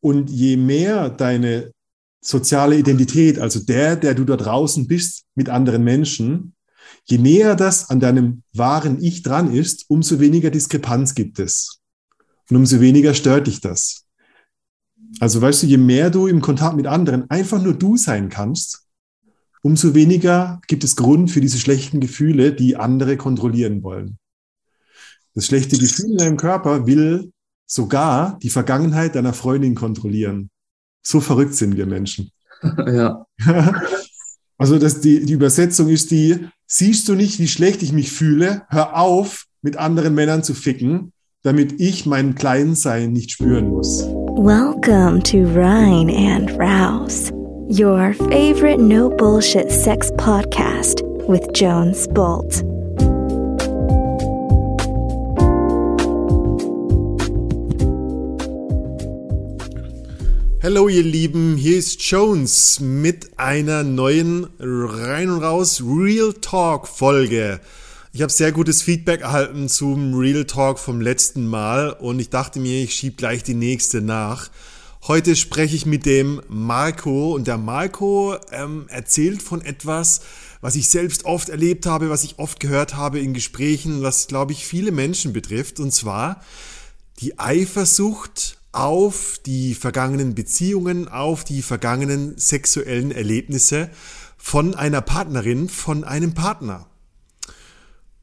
Und je mehr deine soziale Identität, also der, der du da draußen bist mit anderen Menschen, je näher das an deinem wahren Ich dran ist, umso weniger Diskrepanz gibt es. Und umso weniger stört dich das. Also weißt du, je mehr du im Kontakt mit anderen einfach nur du sein kannst, umso weniger gibt es Grund für diese schlechten Gefühle, die andere kontrollieren wollen. Das schlechte Gefühl in deinem Körper will sogar die Vergangenheit deiner Freundin kontrollieren. So verrückt sind wir Menschen. Ja. Also das, die, die Übersetzung ist die, siehst du nicht, wie schlecht ich mich fühle? Hör auf, mit anderen Männern zu ficken, damit ich mein Kleinsein nicht spüren muss. Welcome to Rhine and Rouse, your favorite no bullshit sex podcast with Jones Bolt. Hallo ihr Lieben, hier ist Jones mit einer neuen Rein und Raus Real Talk Folge. Ich habe sehr gutes Feedback erhalten zum Real Talk vom letzten Mal und ich dachte mir, ich schiebe gleich die nächste nach. Heute spreche ich mit dem Marco und der Marco ähm, erzählt von etwas, was ich selbst oft erlebt habe, was ich oft gehört habe in Gesprächen, was glaube ich viele Menschen betrifft und zwar die Eifersucht auf die vergangenen Beziehungen, auf die vergangenen sexuellen Erlebnisse von einer Partnerin, von einem Partner.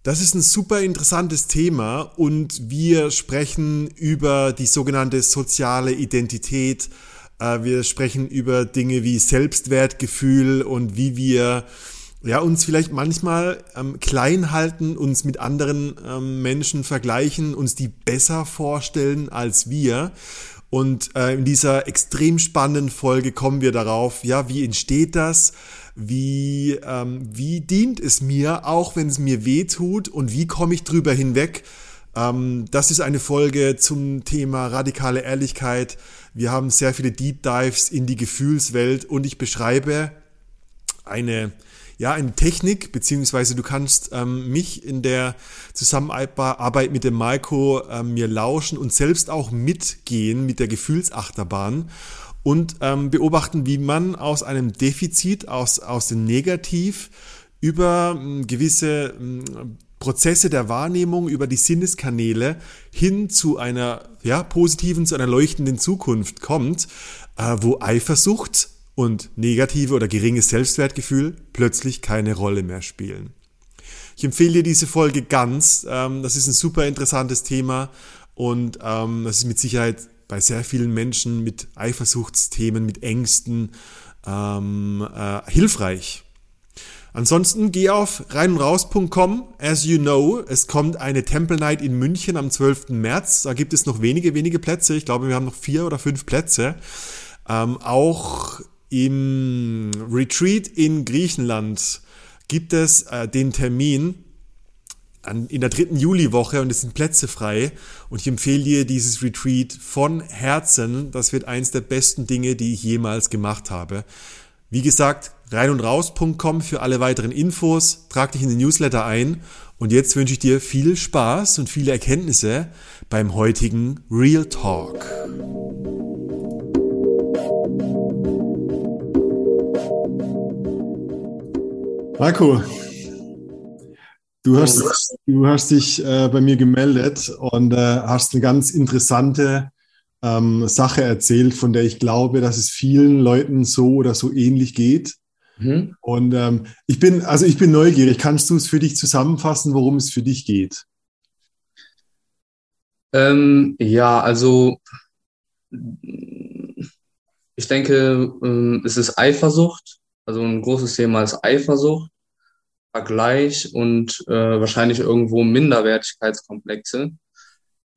Das ist ein super interessantes Thema und wir sprechen über die sogenannte soziale Identität. Äh, wir sprechen über Dinge wie Selbstwertgefühl und wie wir ja, uns vielleicht manchmal ähm, klein halten, uns mit anderen ähm, Menschen vergleichen, uns die besser vorstellen als wir. Und äh, in dieser extrem spannenden Folge kommen wir darauf, ja, wie entsteht das? Wie, ähm, wie dient es mir, auch wenn es mir weh tut? Und wie komme ich drüber hinweg? Ähm, das ist eine Folge zum Thema radikale Ehrlichkeit. Wir haben sehr viele Deep Dives in die Gefühlswelt und ich beschreibe eine ja, eine Technik, beziehungsweise du kannst ähm, mich in der Zusammenarbeit mit dem Maiko ähm, mir lauschen und selbst auch mitgehen mit der Gefühlsachterbahn und ähm, beobachten, wie man aus einem Defizit, aus, aus dem Negativ über ähm, gewisse ähm, Prozesse der Wahrnehmung, über die Sinneskanäle hin zu einer ja, positiven, zu einer leuchtenden Zukunft kommt, äh, wo Eifersucht und negative oder geringes Selbstwertgefühl plötzlich keine Rolle mehr spielen. Ich empfehle dir diese Folge ganz. Ähm, das ist ein super interessantes Thema und ähm, das ist mit Sicherheit bei sehr vielen Menschen mit Eifersuchtsthemen, mit Ängsten ähm, äh, hilfreich. Ansonsten geh auf reinundraus.com. As you know, es kommt eine Temple Night in München am 12. März. Da gibt es noch wenige, wenige Plätze. Ich glaube, wir haben noch vier oder fünf Plätze. Ähm, auch im Retreat in Griechenland gibt es äh, den Termin an, in der dritten Juliwoche und es sind Plätze frei. Und ich empfehle dir dieses Retreat von Herzen. Das wird eins der besten Dinge, die ich jemals gemacht habe. Wie gesagt, rein und raus.com für alle weiteren Infos. Trag dich in den Newsletter ein. Und jetzt wünsche ich dir viel Spaß und viele Erkenntnisse beim heutigen Real Talk. Marco, du hast, du hast dich äh, bei mir gemeldet und äh, hast eine ganz interessante ähm, Sache erzählt, von der ich glaube, dass es vielen Leuten so oder so ähnlich geht. Mhm. Und ähm, ich bin, also ich bin neugierig. Kannst du es für dich zusammenfassen, worum es für dich geht? Ähm, ja, also ich denke, ähm, es ist Eifersucht also ein großes Thema ist Eifersucht, Vergleich und äh, wahrscheinlich irgendwo Minderwertigkeitskomplexe,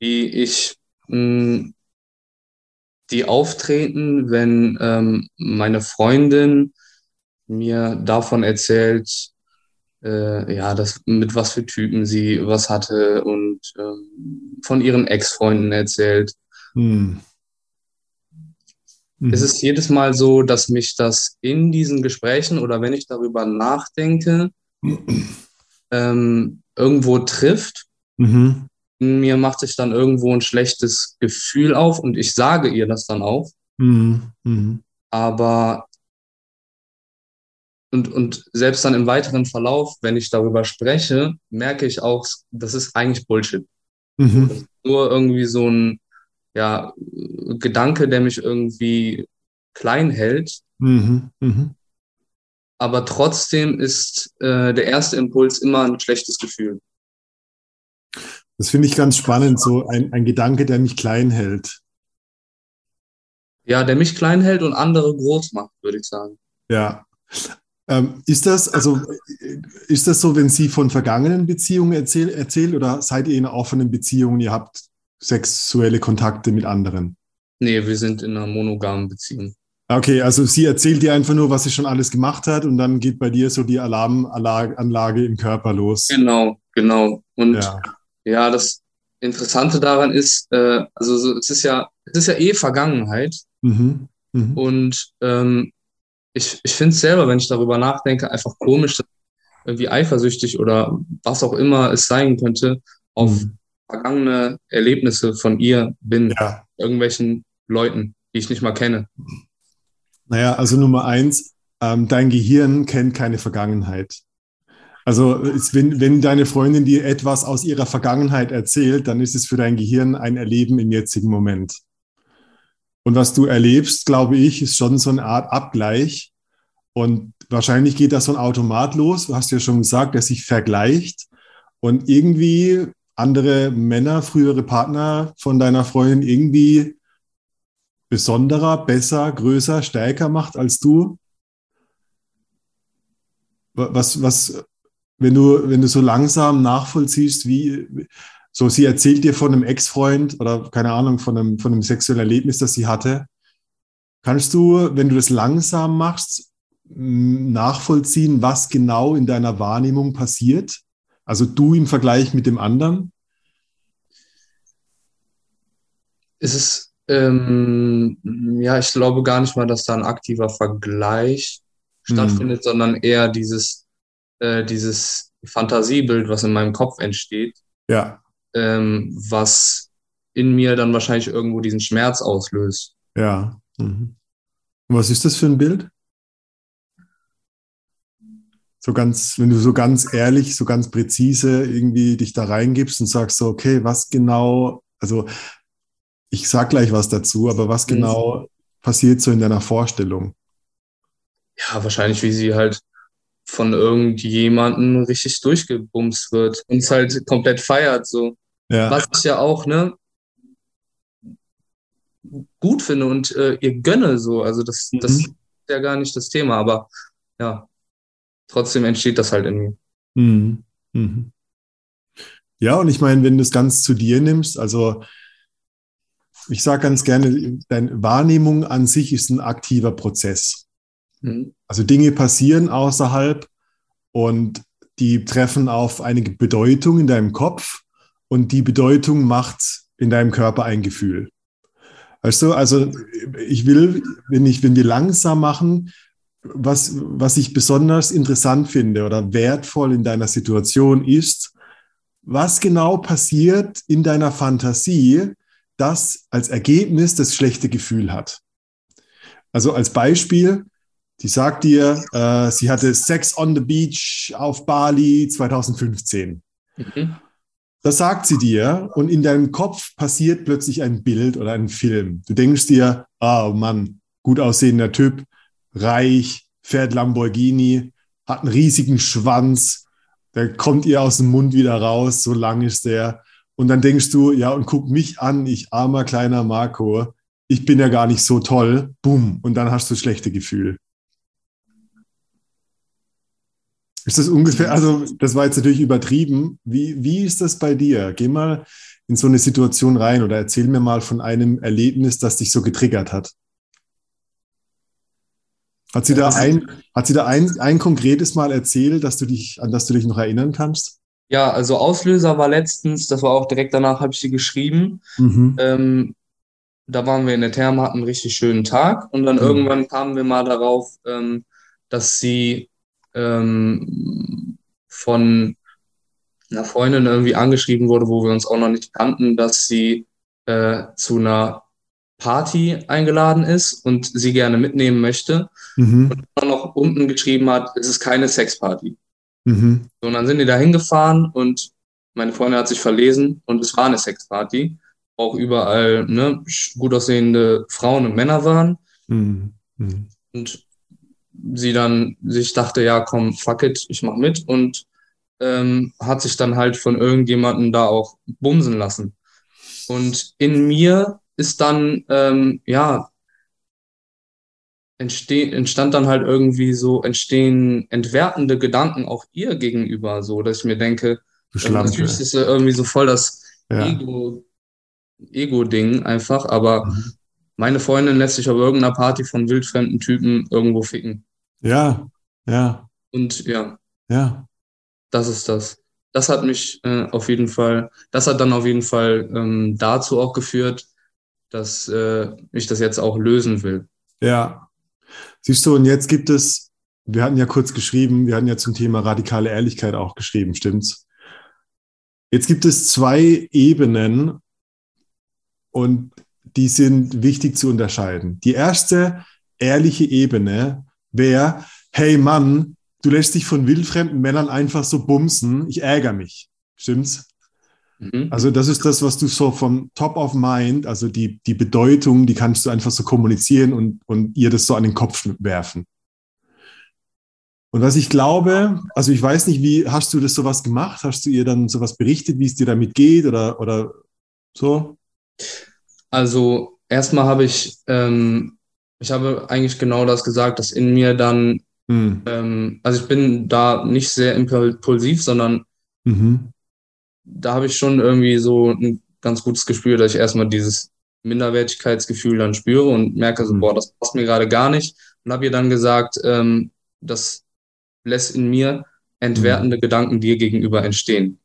die ich mh, hm, die auftreten, wenn ähm, meine Freundin mir davon erzählt, äh, ja, das, mit was für Typen sie was hatte und ähm, von ihren Ex-Freunden erzählt. Hm. Mhm. Es ist jedes Mal so, dass mich das in diesen Gesprächen oder wenn ich darüber nachdenke, ähm, irgendwo trifft. Mhm. Mir macht sich dann irgendwo ein schlechtes Gefühl auf und ich sage ihr das dann auch. Mhm. Mhm. Aber und, und selbst dann im weiteren Verlauf, wenn ich darüber spreche, merke ich auch, das ist eigentlich Bullshit. Mhm. Nur irgendwie so ein ja, Gedanke, der mich irgendwie klein hält. Mhm. Mhm. Aber trotzdem ist äh, der erste Impuls immer ein schlechtes Gefühl. Das finde ich ganz spannend, so ein, ein Gedanke, der mich klein hält. Ja, der mich klein hält und andere groß macht, würde ich sagen. Ja. Ähm, ist das, also, ist das so, wenn Sie von vergangenen Beziehungen erzähl, erzählt oder seid ihr in offenen Beziehungen, ihr habt sexuelle Kontakte mit anderen? Nee, wir sind in einer monogamen Beziehung. Okay, also sie erzählt dir einfach nur, was sie schon alles gemacht hat und dann geht bei dir so die Alarmanlage im Körper los. Genau, genau. Und Ja. ja, das Interessante daran ist, äh, also so, es ist ja, es ist ja eh Vergangenheit. Mhm. Mhm. Und ähm, ich, ich finde es selber, wenn ich darüber nachdenke, einfach komisch, dass irgendwie eifersüchtig oder was auch immer es sein könnte, auf Mhm. Vergangene Erlebnisse von ihr bin, Ja. irgendwelchen Leuten, die ich nicht mal kenne. Naja, also Nummer eins, ähm, dein Gehirn kennt keine Vergangenheit. Also wenn, wenn deine Freundin dir etwas aus ihrer Vergangenheit erzählt, dann ist es für dein Gehirn ein Erleben im jetzigen Moment. Und was du erlebst, glaube ich, ist schon so eine Art Abgleich. Und wahrscheinlich geht da so ein Automat los. Du hast ja schon gesagt, der sich vergleicht und irgendwie andere Männer, frühere Partner von deiner Freundin irgendwie besonderer, besser, größer, stärker macht als du? Wa- Was, was, wenn du, wenn du so langsam nachvollziehst, wie, so sie erzählt dir von einem Ex-Freund oder keine Ahnung, von einem, von einem sexuellen Erlebnis, das sie hatte, kannst du, wenn du das langsam machst, nachvollziehen, was genau in deiner Wahrnehmung passiert? Also du im Vergleich mit dem anderen? Es ist, ähm, ja, ich glaube gar nicht mal, dass da ein aktiver Vergleich Hm. stattfindet, sondern eher dieses, äh, dieses Fantasiebild, was in meinem Kopf entsteht, Ja, ähm, was in mir dann wahrscheinlich irgendwo diesen Schmerz auslöst. ja. Mhm. Und was ist das für ein Bild? So ganz, wenn du so ganz ehrlich, so ganz präzise irgendwie dich da reingibst und sagst so, okay, was genau, also ich sag gleich was dazu, aber was Mhm. genau passiert so in deiner Vorstellung? Ja, wahrscheinlich, wie sie halt von irgendjemandem richtig durchgebumst wird und es halt komplett feiert, so. Ja, Was ich ja auch, ne, gut finde und äh, ihr gönne so. Also das, das Mhm. ist ja gar nicht das Thema, aber ja, trotzdem entsteht das halt in mir. Mhm. Mhm. Ja, und ich meine, wenn du es ganz zu dir nimmst, also ich sage ganz gerne, deine Wahrnehmung an sich ist ein aktiver Prozess. Mhm. Also Dinge passieren außerhalb und die treffen auf eine Bedeutung in deinem Kopf und die Bedeutung macht in deinem Körper ein Gefühl. Weißt du, also ich will, wenn ich, wenn wir langsam machen, was, was ich besonders interessant finde oder wertvoll in deiner Situation ist, was genau passiert in deiner Fantasie, das als Ergebnis das schlechte Gefühl hat. Also als Beispiel, die sagt dir, äh, sie hatte Sex on the Beach auf Bali 2015. Mhm. Das sagt sie dir und in deinem Kopf passiert plötzlich ein Bild oder ein Film. Du denkst dir, ah oh Mann, gut aussehender Typ, reich, fährt Lamborghini, hat einen riesigen Schwanz, der kommt ihr aus dem Mund wieder raus, so lang ist der. Und dann denkst du, ja, und guck mich an, ich armer kleiner Marco, ich bin ja gar nicht so toll, bumm, und dann hast du schlechte Gefühl. Ist das ungefähr, also das war jetzt natürlich übertrieben. Wie, wie ist das bei dir? Geh mal in so eine Situation rein oder erzähl mir mal von einem Erlebnis, das dich so getriggert hat. Hat sie da ein, hat sie da ein, ein konkretes Mal erzählt, dass du dich, an das du dich noch erinnern kannst? Ja, also Auslöser war letztens, das war auch direkt danach, habe ich dir geschrieben. Mhm. Ähm, da waren wir in der Therme, hatten einen richtig schönen Tag und dann Mhm. irgendwann kamen wir mal darauf, ähm, dass sie ähm, von einer Freundin irgendwie angeschrieben wurde, wo wir uns auch noch nicht kannten, dass sie äh, zu einer Party eingeladen ist und sie gerne mitnehmen möchte. Mhm. Und dann noch unten geschrieben hat, es ist keine Sexparty. Mhm. So, und dann sind die da hingefahren und meine Freundin hat sich verlesen und es war eine Sexparty. Auch überall ne, gut aussehende Frauen und Männer waren. Mhm. Mhm. Und sie dann sich dachte, ja, komm, fuck it, ich mach mit und ähm, hat sich dann halt von irgendjemandem da auch bumsen lassen. Und in mir ist dann, ähm, ja, entsteh, entstand dann halt irgendwie so, entstehen entwertende Gedanken auch ihr gegenüber, so, dass ich mir denke, ähm, natürlich ist ja irgendwie so voll das Ja. Ego, Ego-Ding einfach, aber Mhm. meine Freundin lässt sich auf irgendeiner Party von wildfremden Typen irgendwo ficken. ja, ja, Und ja, ja. das ist das. Das hat mich äh, auf jeden Fall, das hat dann auf jeden Fall ähm, dazu auch geführt, dass äh, ich das jetzt auch lösen will. Ja. Siehst du, und jetzt gibt es, wir hatten ja kurz geschrieben, wir hatten ja zum Thema radikale Ehrlichkeit auch geschrieben, stimmt's? Jetzt gibt es zwei Ebenen und die sind wichtig zu unterscheiden. Die erste ehrliche Ebene wäre, hey Mann, du lässt dich von wildfremden Männern einfach so bumsen, ich ärgere mich. Stimmt's? Mhm. Also das ist das, was du so vom Top of Mind, also die, die Bedeutung, die kannst du einfach so kommunizieren und, und ihr das so an den Kopf werfen. Und was ich glaube, also ich weiß nicht, wie hast du das sowas gemacht? Hast du ihr dann sowas berichtet, wie es dir damit geht oder, oder so? Also erstmal habe ich, ähm, ich habe eigentlich genau das gesagt, dass in mir dann, Hm. ähm, also ich bin da nicht sehr impulsiv, sondern Mhm. Da habe ich schon irgendwie so ein ganz gutes Gespür, dass ich erstmal dieses Minderwertigkeitsgefühl dann spüre und merke so, Mhm. boah, das passt mir gerade gar nicht. Und habe ihr dann gesagt, ähm, das lässt in mir entwertende Gedanken dir gegenüber entstehen.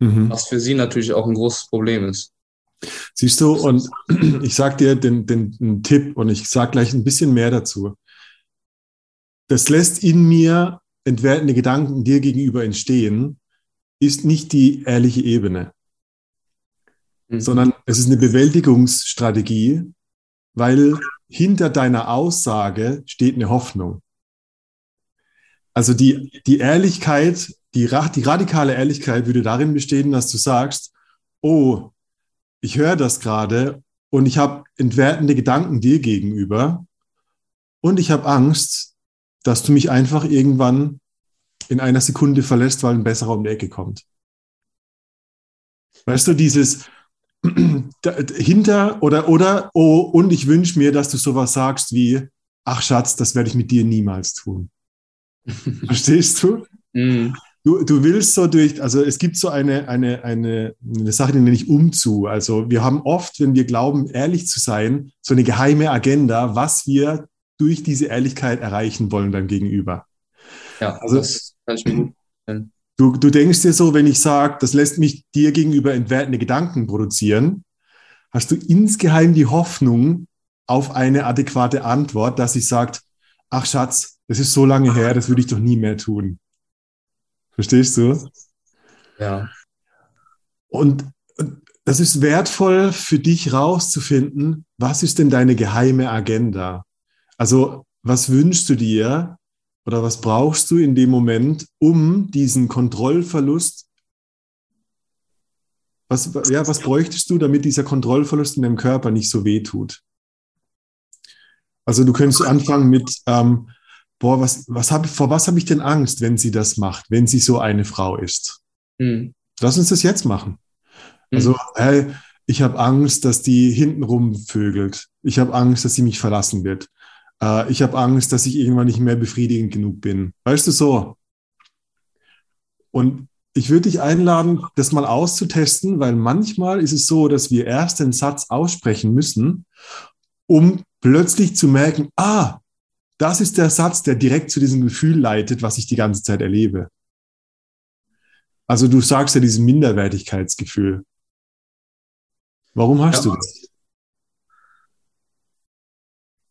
Mhm. Was für sie natürlich auch ein großes Problem ist. Siehst du, und ich sag dir den, den, den Tipp und ich sag gleich ein bisschen mehr dazu. Das lässt in mir entwertende Gedanken dir gegenüber entstehen, ist nicht die ehrliche Ebene, Mhm. sondern es ist eine Bewältigungsstrategie, weil hinter deiner Aussage steht eine Hoffnung. Also die, die Ehrlichkeit, die, die radikale Ehrlichkeit würde darin bestehen, dass du sagst, oh, ich höre das gerade und ich habe entwertende Gedanken dir gegenüber und ich habe Angst, dass du mich einfach irgendwann in einer Sekunde verlässt, weil ein besserer um die Ecke kommt. Weißt du, dieses hinter oder oder oh und ich wünsche mir, dass du sowas sagst wie ach Schatz, das werde ich mit dir niemals tun. Verstehst du? Mhm. Du, du willst so durch, also es gibt so eine, eine, eine, eine Sache, die nenne ich Umzu. Also wir haben oft, wenn wir glauben, ehrlich zu sein, so eine geheime Agenda, was wir durch diese Ehrlichkeit erreichen wollen beim Gegenüber. Ja, Also- das kann ich mir gut vorstellen. Du, du denkst dir so, wenn ich sage, das lässt mich dir gegenüber entwertende Gedanken produzieren, hast du insgeheim die Hoffnung auf eine adäquate Antwort, dass ich sagt, ach Schatz, das ist so lange her, das würde ich doch nie mehr tun. Verstehst du? Ja. Und und das ist wertvoll für dich rauszufinden, was ist denn deine geheime Agenda? Also, was wünschst du dir oder was brauchst du in dem Moment, um diesen Kontrollverlust, was, ja, was bräuchtest du, damit dieser Kontrollverlust in deinem Körper nicht so weh tut? Also, du könntest anfangen mit, ähm, boah, was, was hab, vor was habe ich denn Angst, wenn sie das macht, wenn sie so eine Frau ist? Mhm. Lass uns das jetzt machen. Mhm. Also, hey, ich habe Angst, dass die hintenrum vögelt. Ich habe Angst, dass sie mich verlassen wird. Äh, ich habe Angst, dass ich irgendwann nicht mehr befriedigend genug bin. Weißt du so? Und ich würde dich einladen, das mal auszutesten, weil manchmal ist es so, dass wir erst den Satz aussprechen müssen, um plötzlich zu merken, ah, das ist der Satz, der direkt zu diesem Gefühl leitet, was ich die ganze Zeit erlebe. Also du sagst ja dieses Minderwertigkeitsgefühl. Warum hast Ja. du das?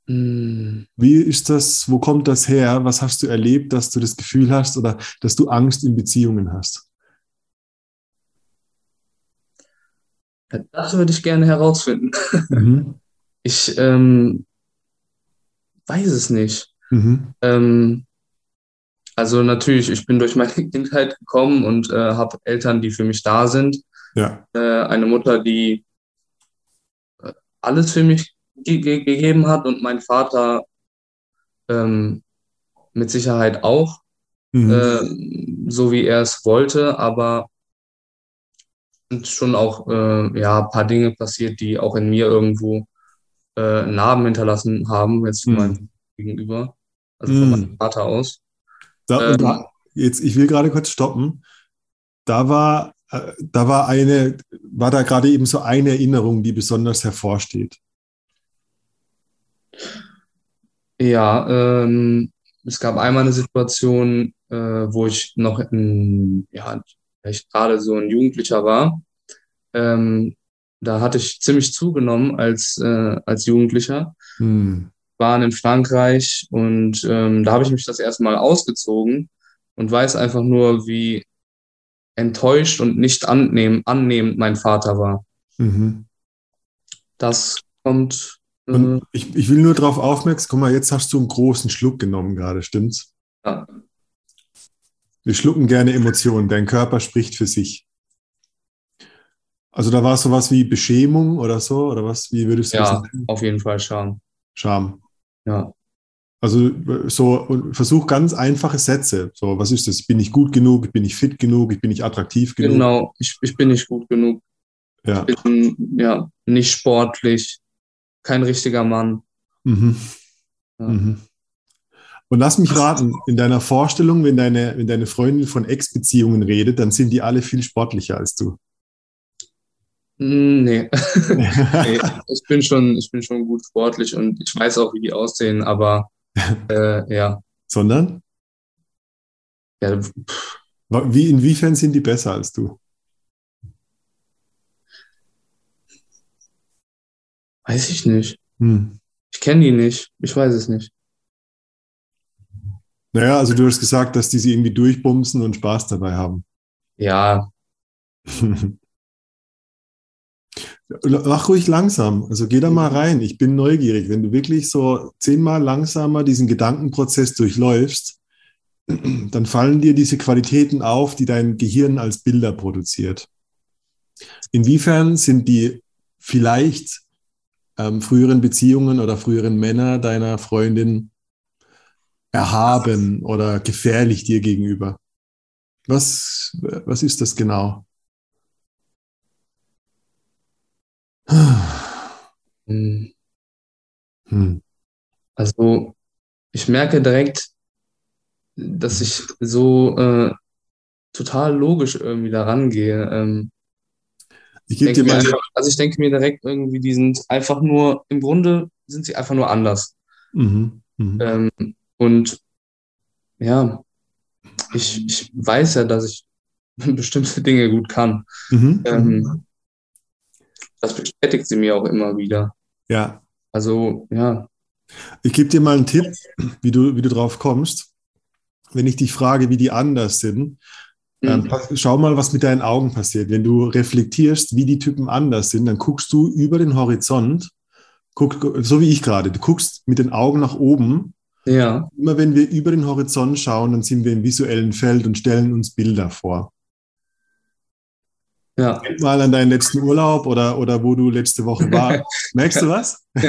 Mhm. Wie ist das, wo kommt das her? Was hast du erlebt, dass du das Gefühl hast oder dass du Angst in Beziehungen hast? Das würde ich gerne herausfinden. Mhm. Ich ähm, weiß es nicht. Mhm. Ähm, also natürlich, ich bin durch meine Kindheit gekommen und äh, habe Eltern, die für mich da sind. Ja. Äh, eine Mutter, die äh, alles für mich ge ge gegeben hat und mein Vater ähm, mit Sicherheit auch, Mhm. äh, so wie er es wollte, aber sind schon auch äh, ja, ein paar Dinge passiert, die auch in mir irgendwo äh, Narben hinterlassen haben, jetzt von Mhm. meinem Gegenüber, also von Mhm. meinem Vater aus. Da, Ähm, da, jetzt, ich will gerade kurz stoppen. Da war, äh, da war eine, war da gerade eben so eine Erinnerung, die besonders hervorsteht. Ja, ähm, es gab einmal eine Situation, äh, wo ich noch in, ja, vielleicht gerade so ein Jugendlicher war. Ähm, da hatte ich ziemlich zugenommen als, äh, als Jugendlicher. Hm. waren in Frankreich und ähm, da habe ich mich das erste Mal ausgezogen und weiß einfach nur, wie enttäuscht und nicht annehm, annehmend mein Vater war. Mhm. Das kommt, Und ich, ich will nur darauf aufmerksam, guck mal, jetzt hast du einen großen Schluck genommen gerade, stimmt's? ja, Wir schlucken gerne Emotionen, dein Körper spricht für sich. Also da war sowas wie Beschämung oder so, oder was, wie würdest du das ja, nennen? auf jeden Fall Scham. Scham. Ja, Also so und versuch ganz einfache Sätze. So, was ist das? Bin ich gut genug? Bin ich fit genug? Bin ich attraktiv genug? genau. Ich, ich bin nicht gut genug. Ja. Ich bin ja nicht sportlich, kein richtiger Mann. Mhm. Ja. Mhm. Und lass mich raten, in deiner Vorstellung, wenn deine, wenn deine Freundin von Ex-Beziehungen redet, dann sind die alle viel sportlicher als du. Mm, Nee. Nee, ich bin schon, ich bin schon gut sportlich und ich weiß auch, wie die aussehen, aber äh, ja, Sondern? ja, Wie, inwiefern sind die besser als du? Weiß ich nicht. Hm. Ich kenne die nicht. Ich weiß es nicht. Naja, also du hast gesagt, dass die sie irgendwie durchbumsen und Spaß dabei haben. Ja, Mach ruhig langsam. Also geh da mal rein. Ich bin neugierig. Wenn du wirklich so zehnmal langsamer diesen Gedankenprozess durchläufst, dann fallen dir diese Qualitäten auf, die dein Gehirn als Bilder produziert. Inwiefern sind die vielleicht ähm, früheren Beziehungen oder früheren Männer deiner Freundin erhaben oder gefährlich dir gegenüber? Was, was ist das genau? hm, Hm. also ich merke direkt, dass ich so äh, total logisch irgendwie da rangehe. Ähm, Ich gebe dir mal. einfach, also ich denke mir direkt irgendwie, die sind einfach nur, im Grunde sind sie einfach nur anders. Mhm. Mhm. Ähm, und ja, ich, ich weiß ja, dass ich bestimmte Dinge gut kann. Mhm. Ähm, das bestätigt sie mir auch immer wieder. Ja, Also, ja, ich gebe dir mal einen Tipp, wie du, wie du drauf kommst. Wenn ich dich frage, wie die anders sind, Mhm. pass- schau mal, was mit deinen Augen passiert. Wenn du reflektierst, wie die Typen anders sind, dann guckst du über den Horizont, guck, so wie ich gerade, du guckst mit den Augen nach oben. ja, Immer wenn wir über den Horizont schauen, dann sind wir im visuellen Feld und stellen uns Bilder vor. ja, Denk mal an deinen letzten Urlaub oder, oder wo du letzte Woche warst. Merkst du was?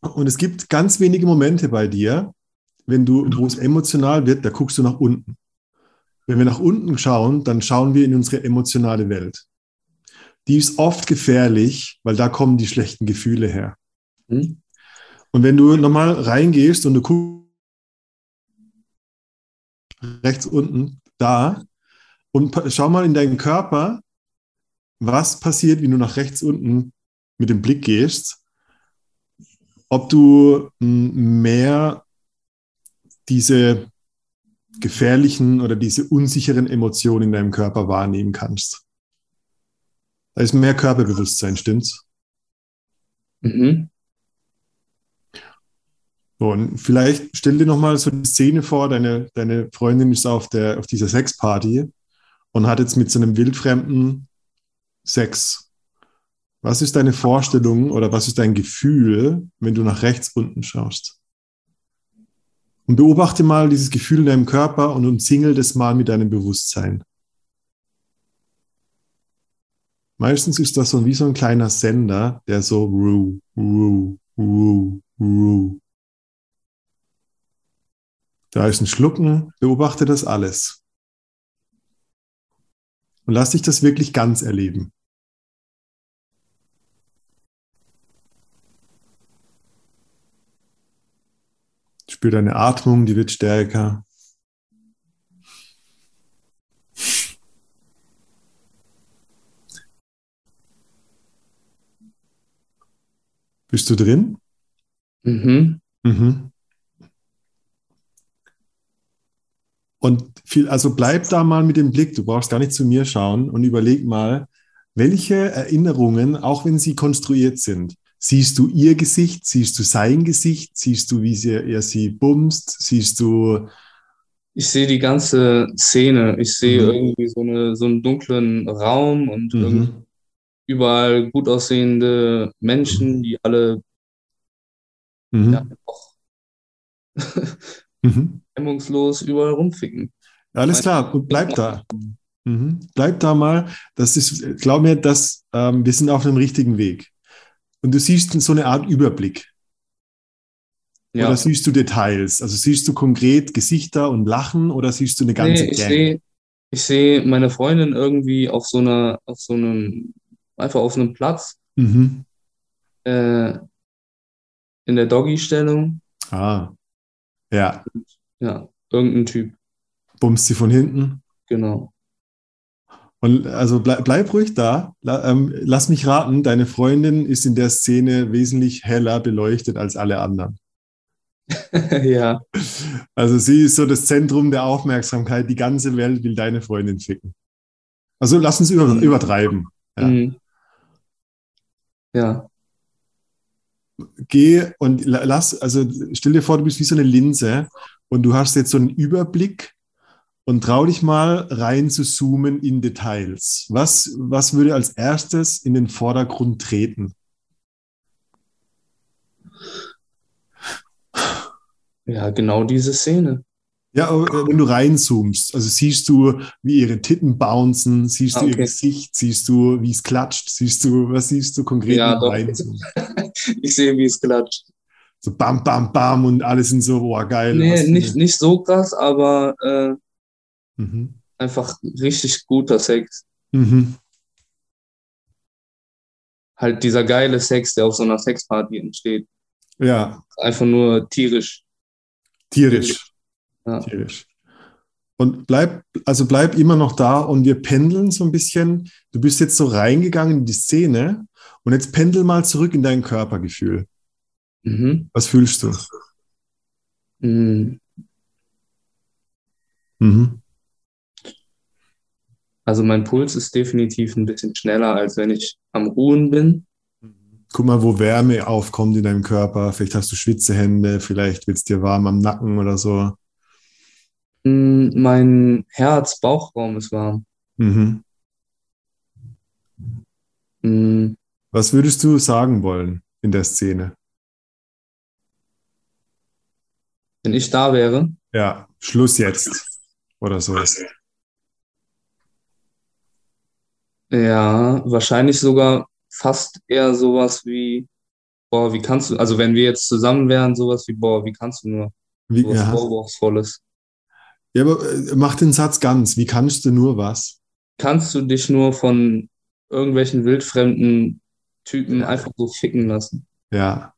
Und es gibt ganz wenige Momente bei dir, wenn du, wo es emotional wird, da guckst du nach unten. Wenn wir nach unten schauen, dann schauen wir in unsere emotionale Welt. Die ist oft gefährlich, weil da kommen die schlechten Gefühle her. Hm? Und wenn du nochmal reingehst und du guckst rechts unten, da, und schau mal in deinen Körper, was passiert, wenn du nach rechts unten mit dem Blick gehst, ob du m, mehr diese gefährlichen oder diese unsicheren Emotionen in deinem Körper wahrnehmen kannst. Da ist mehr Körperbewusstsein, stimmt's? Mhm. Und vielleicht stell dir nochmal so die Szene vor, deine, deine Freundin ist auf, der, auf dieser Sexparty und hat jetzt mit so einem Wildfremden Sex. Was ist deine Vorstellung oder was ist dein Gefühl, wenn du nach rechts unten schaust? Und beobachte mal dieses Gefühl in deinem Körper und umzingel das mal mit deinem Bewusstsein. Meistens ist das so wie so ein kleiner Sender, der so ru, ru, ru, ru. Da ist ein Schlucken, beobachte das alles. Und lass dich das wirklich ganz erleben. Spür deine Atmung, die wird stärker. Bist du drin? Mhm. Mhm. Und viel, also bleib da mal mit dem Blick, du brauchst gar nicht zu mir schauen und überleg mal, welche Erinnerungen, auch wenn sie konstruiert sind, siehst du ihr Gesicht, siehst du sein Gesicht, siehst du, wie sie, er sie bumst, siehst du. Ich sehe die ganze Szene. Ich sehe Mhm. irgendwie so, eine, so einen dunklen Raum und Mhm. überall gut aussehende Menschen, die alle Mhm. ja, auch Mhm. hemmungslos überall rumficken. Alles klar, und bleib da. Mhm. Bleib da mal. Das ist, glaub mir, dass ähm, wir sind auf einem richtigen Weg. Und du siehst so eine Art Überblick. Ja. Oder siehst du Details? Also siehst du konkret Gesichter und Lachen oder siehst du eine ganze Nee, ich sehe, ich sehe meine Freundin irgendwie auf so einer, auf so einem, einfach auf einem Platz, Mhm. äh, in der Doggy-Stellung. Ah. Ja, Ja, irgendein Typ, bummst sie von hinten. genau. Und also bleib, bleib ruhig da. La, ähm, lass mich raten, deine Freundin ist in der Szene wesentlich heller beleuchtet als alle anderen. Ja, Also sie ist so das Zentrum der Aufmerksamkeit. Die ganze Welt will deine Freundin ficken. Also lass uns über, Mhm. übertreiben. Ja. mhm. Ja, Geh und la- lass, also stell dir vor, du bist wie so eine Linse und du hast jetzt so einen Überblick und trau dich mal rein zu zoomen in Details. Was, was würde als erstes in den Vordergrund treten? ja, genau diese Szene. Ja, äh, wenn du reinzoomst, also siehst du, wie ihre Titten bouncen, siehst Ah, du ihr okay. Gesicht, siehst du, wie es klatscht, siehst du, was siehst du konkret Ja, doch. Ich sehe, wie es klatscht. So bam, bam, bam und alle sind so, boah, geil. Nee, nicht, nicht so krass, aber äh, Mhm. einfach richtig guter Sex. Mhm. Halt dieser geile Sex, der auf so einer Sexparty entsteht. Ja, Einfach nur tierisch. tierisch. Ja. Tierisch. Und bleib, also bleib immer noch da und wir pendeln so ein bisschen. Du bist jetzt so reingegangen in die Szene und jetzt pendel mal zurück in dein Körpergefühl. Mhm. Was fühlst du? Mhm. Mhm. Also mein Puls ist definitiv ein bisschen schneller, als wenn ich am Ruhen bin. Guck mal, wo Wärme aufkommt in deinem Körper. Vielleicht hast du Schwitzehände, vielleicht wird es dir warm am Nacken oder so. Mm, Mein Herz-Bauchraum ist warm. Mhm. Mm, Was würdest du sagen wollen in der Szene? Wenn ich da wäre, Ja, Schluss jetzt oder so. Ja, wahrscheinlich sogar fast eher sowas wie, boah, wie kannst du, also wenn wir jetzt zusammen wären, sowas wie, boah, wie kannst du nur, Wie, sowas ja. Vorwurfsvolles. ja, aber äh, mach den Satz ganz. Wie kannst du nur was? Kannst du dich nur von irgendwelchen wildfremden Typen Ja. einfach so ficken lassen? Ja.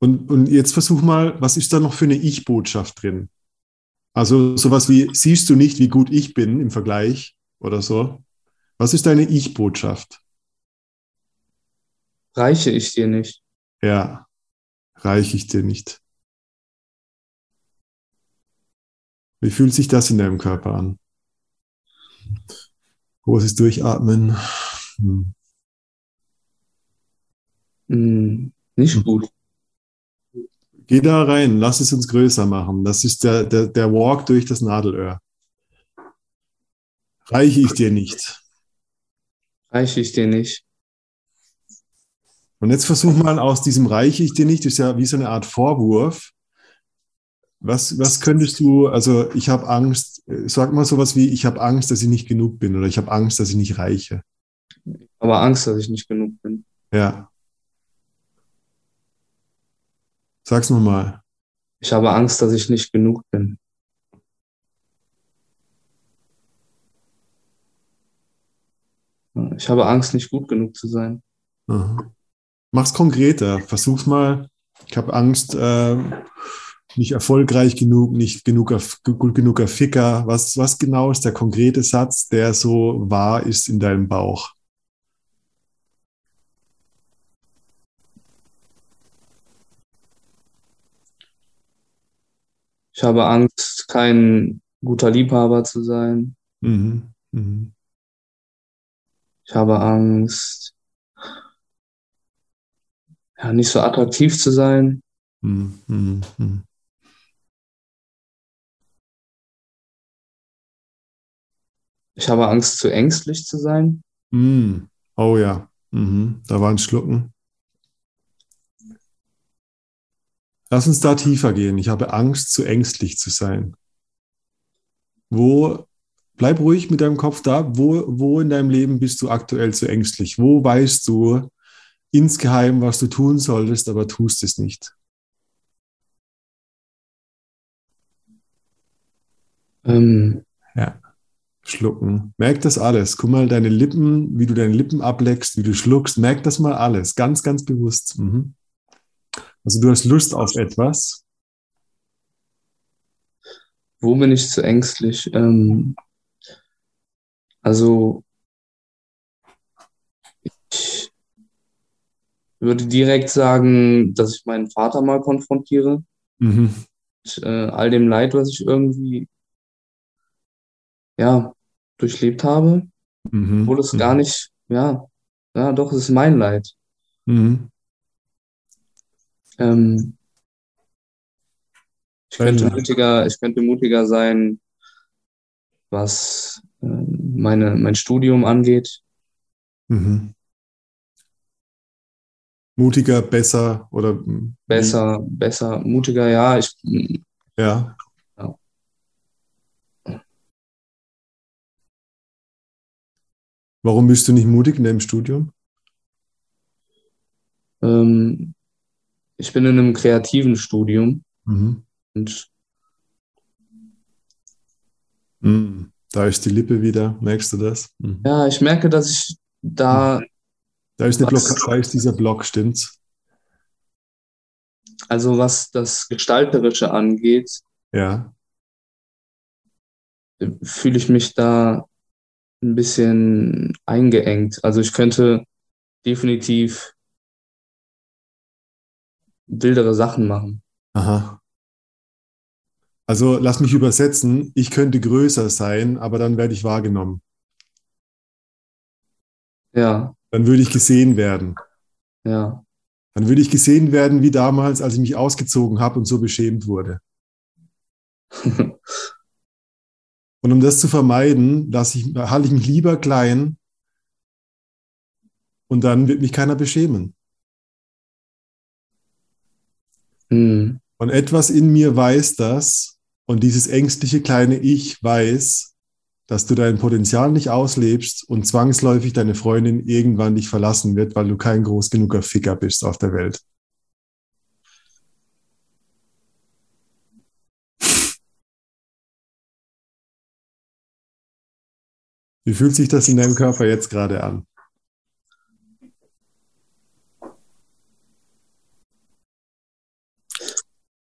Und, und jetzt versuch mal, was ist da noch für eine Ich-Botschaft drin? Also sowas wie, siehst du nicht, wie gut ich bin im Vergleich oder so? Was ist deine Ich-Botschaft? Reiche ich dir nicht? Ja, reiche ich dir nicht. Wie fühlt sich das in deinem Körper an? Großes Durchatmen. Hm. Mm, nicht Mhm. gut. Geh da rein, lass es uns größer machen. Das ist der, der, der Walk durch das Nadelöhr. Reiche ich dir nicht. Reiche ich dir nicht? Und jetzt versuch mal aus diesem Reiche ich dir nicht, das ist ja wie so eine Art Vorwurf. Was, was könntest du, also ich habe Angst, sag mal sowas wie, ich habe Angst, dass ich nicht genug bin oder ich habe Angst, dass ich nicht reiche. Aber Angst, dass ich nicht genug bin. Ja. Sag's nochmal. Ich habe Angst, dass ich nicht genug bin. Ich habe Angst, nicht gut genug zu sein. Aha. Mach's konkreter. Versuch's mal. Ich habe Angst, äh, nicht erfolgreich genug, nicht genug, gut genuger Ficker. Was, was genau ist der konkrete Satz, der so wahr ist in deinem Bauch? Ich habe Angst, kein guter Liebhaber zu sein. Mhm. Mhm. Ich habe Angst, ja, nicht so attraktiv zu sein. Mhm. Mhm. Ich habe Angst, zu ängstlich zu sein. Mhm. Oh ja, mhm. da war ein Schlucken. Lass uns da tiefer gehen. Ich habe Angst, zu ängstlich zu sein. Wo, bleib ruhig mit deinem Kopf da. Wo, wo in deinem Leben bist du aktuell zu ängstlich? Wo weißt du insgeheim, was du tun solltest, aber tust es nicht? Ähm, Ja. Schlucken. Merk das alles. Guck mal deine Lippen, wie du deine Lippen ableckst, wie du schluckst. Merk das mal alles. Ganz, ganz bewusst. Mhm. Also du hast Lust auf etwas. wo bin ich zu ängstlich? Ähm, also, ich würde direkt sagen, dass ich meinen Vater mal konfrontiere Mhm. mit äh, all dem Leid, was ich irgendwie ja durchlebt habe, Mhm. obwohl es gar nicht, ja, ja, doch, es ist mein Leid. Mhm. Ähm, ich könnte mutiger, ich könnte mutiger sein, was meine, mein Studium angeht. Mhm. Mutiger, besser oder Besser, besser, mutiger, ja, ich, Ja. Ja. Warum bist du nicht mutig in deinem Studium? ähm, ich bin in einem kreativen Studium Mhm. und Mhm. Da ist die Lippe wieder. Merkst du das? Mhm. ja, ich merke, dass ich da, Da ist, eine? Block, da ist dieser Block, stimmt's? also was das Gestalterische angeht, Ja. fühle ich mich da ein bisschen eingeengt. Also ich könnte definitiv wildere Sachen machen. Aha. Also lass mich übersetzen. Ich könnte größer sein, aber dann werde ich wahrgenommen. Ja, Dann würde ich gesehen werden. ja, Dann würde ich gesehen werden wie damals, als ich mich ausgezogen habe und so beschämt wurde. Und um das zu vermeiden, lasse ich, halte ich mich lieber klein und dann wird mich keiner beschämen. hm, Und etwas in mir weiß das und dieses ängstliche kleine Ich weiß, dass du dein Potenzial nicht auslebst und zwangsläufig deine Freundin irgendwann dich verlassen wird, weil du kein groß genuger Ficker bist auf der Welt. Wie fühlt sich das in deinem Körper jetzt gerade an?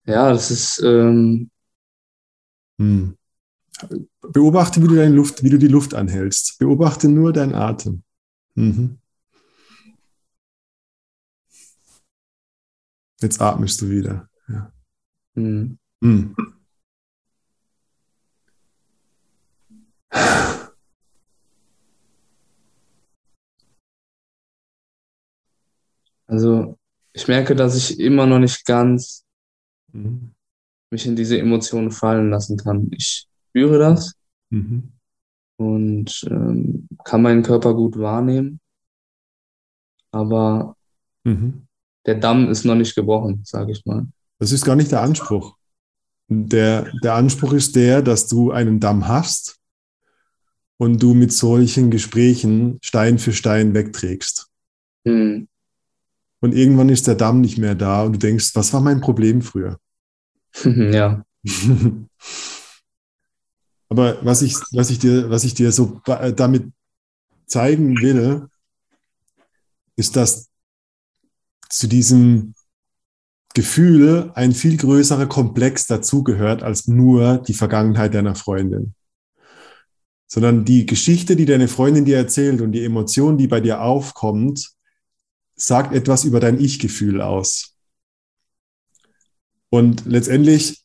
ja, das ist, ähm, Hm. Beobachte, wie du deine Luft, wie du die Luft anhältst. Beobachte nur deinen Atem. Mhm. Jetzt atmest du wieder. Ja. hm, Hm. also ich merke, dass ich immer noch nicht ganz Mhm. Mich in diese Emotionen fallen lassen kann. Ich spüre das Mhm. und ähm, kann meinen Körper gut wahrnehmen, aber Mhm. Der Damm ist noch nicht gebrochen, sage ich mal. Das ist gar nicht der Anspruch. Der, der Anspruch ist der, dass du einen Damm hast und du mit solchen Gesprächen Stein für Stein wegträgst. Mhm. Und irgendwann ist der Damm nicht mehr da und du denkst, was war mein Problem früher? ja. Aber was ich, was ich dir, was ich dir so damit zeigen will, ist, dass zu diesem Gefühl ein viel größerer Komplex dazugehört als nur die Vergangenheit deiner Freundin. Sondern die Geschichte, die deine Freundin dir erzählt und die Emotion, die bei dir aufkommt, sagt etwas über dein Ich-Gefühl aus. Und letztendlich,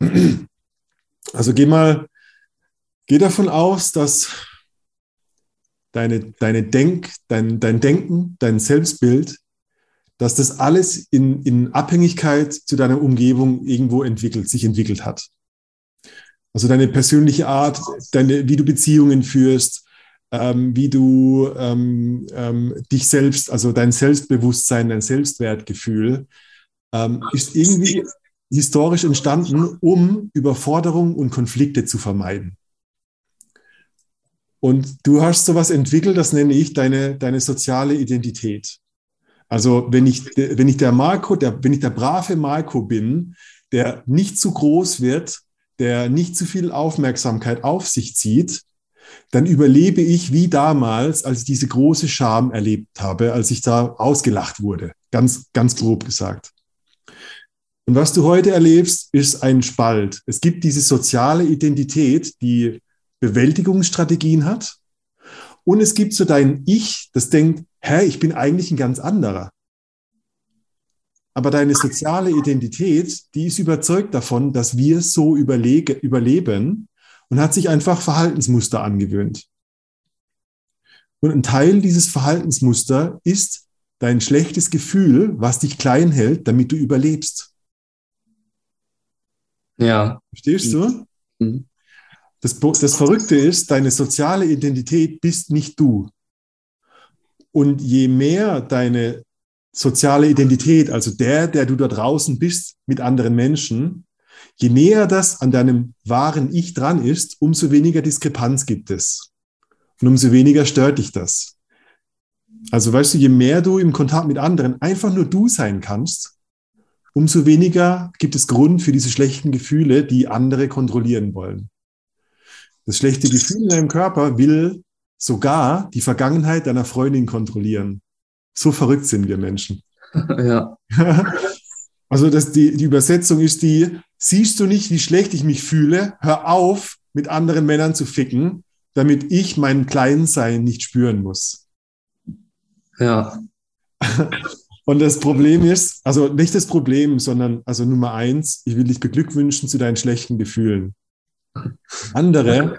also geh mal, geh davon aus, dass deine, deine Denk, dein, dein Denken, dein Selbstbild, dass das alles in, in Abhängigkeit zu deiner Umgebung irgendwo entwickelt, sich entwickelt hat. Also deine persönliche Art, deine, wie du Beziehungen führst, ähm, wie du ähm, ähm, dich selbst, also dein Selbstbewusstsein, dein Selbstwertgefühl, ähm, ist irgendwie historisch entstanden, um Überforderung und Konflikte zu vermeiden. Und du hast sowas entwickelt, das nenne ich deine, deine soziale Identität. Also wenn ich, wenn ich der Marco, der, wenn ich der brave Marco bin, der nicht zu groß wird, der nicht zu viel Aufmerksamkeit auf sich zieht, dann überlebe ich wie damals, als ich diese große Scham erlebt habe, als ich da ausgelacht wurde. Ganz, ganz grob gesagt. Und was du heute erlebst, ist ein Spalt. Es gibt diese soziale Identität, die Bewältigungsstrategien hat. Und es gibt so dein Ich, das denkt, hä, ich bin eigentlich ein ganz anderer. Aber deine soziale Identität, die ist überzeugt davon, dass wir so überlege, überleben und hat sich einfach Verhaltensmuster angewöhnt. Und ein Teil dieses Verhaltensmuster ist dein schlechtes Gefühl, was dich klein hält, damit du überlebst. Ja. Verstehst du? Mhm. Das, das Verrückte ist, deine soziale Identität bist nicht du. Und je mehr deine soziale Identität, also der, der du da draußen bist mit anderen Menschen, je näher das an deinem wahren Ich dran ist, umso weniger Diskrepanz gibt es. Und umso weniger stört dich das. Also weißt du, je mehr du im Kontakt mit anderen einfach nur du sein kannst, umso weniger gibt es Grund für diese schlechten Gefühle, die andere kontrollieren wollen. Das schlechte Gefühl in deinem Körper will sogar die Vergangenheit deiner Freundin kontrollieren. So verrückt sind wir Menschen. Ja. Also das, die, die Übersetzung ist die, siehst du nicht, wie schlecht ich mich fühle? Hör auf, mit anderen Männern zu ficken, damit ich mein Kleinsein nicht spüren muss. Ja. Und das Problem ist, also nicht das Problem, sondern also Nummer eins, ich will dich beglückwünschen zu deinen schlechten Gefühlen. Andere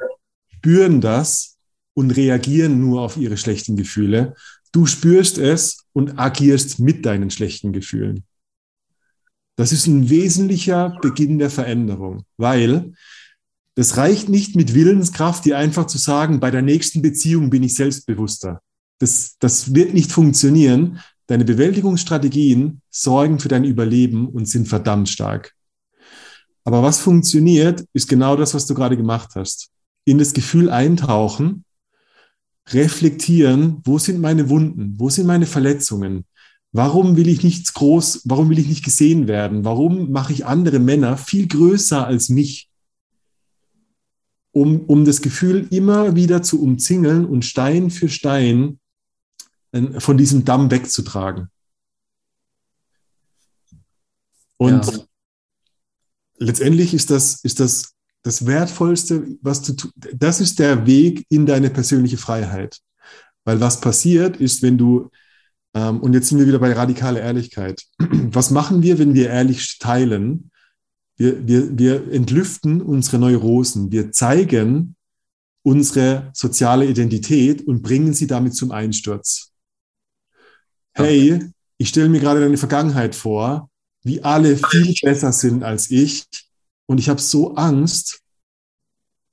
spüren das und reagieren nur auf ihre schlechten Gefühle. Du spürst es und agierst mit deinen schlechten Gefühlen. Das ist ein wesentlicher Beginn der Veränderung, weil das reicht nicht mit Willenskraft, dir einfach zu sagen, bei der nächsten Beziehung bin ich selbstbewusster. Das, das wird nicht funktionieren. Deine Bewältigungsstrategien sorgen für dein Überleben und sind verdammt stark. Aber was funktioniert, ist genau das, was du gerade gemacht hast. In das Gefühl eintauchen, reflektieren, wo sind meine Wunden, wo sind meine Verletzungen, warum will ich nichts groß, warum will ich nicht gesehen werden, warum mache ich andere Männer viel größer als mich, um, um das Gefühl immer wieder zu umzingeln und Stein für Stein von diesem Damm wegzutragen. Und ja letztendlich ist das, ist das das Wertvollste, was du tust. Das ist der Weg in deine persönliche Freiheit. Weil was passiert ist, wenn du, ähm, und jetzt sind wir wieder bei radikaler Ehrlichkeit. Was machen wir, wenn wir ehrlich teilen? Wir, wir, wir entlüften unsere Neurosen. Wir zeigen unsere soziale Identität und bringen sie damit zum Einsturz. Hey, ich stelle mir gerade deine Vergangenheit vor wie alle viel besser sind als ich. Und ich habe so Angst,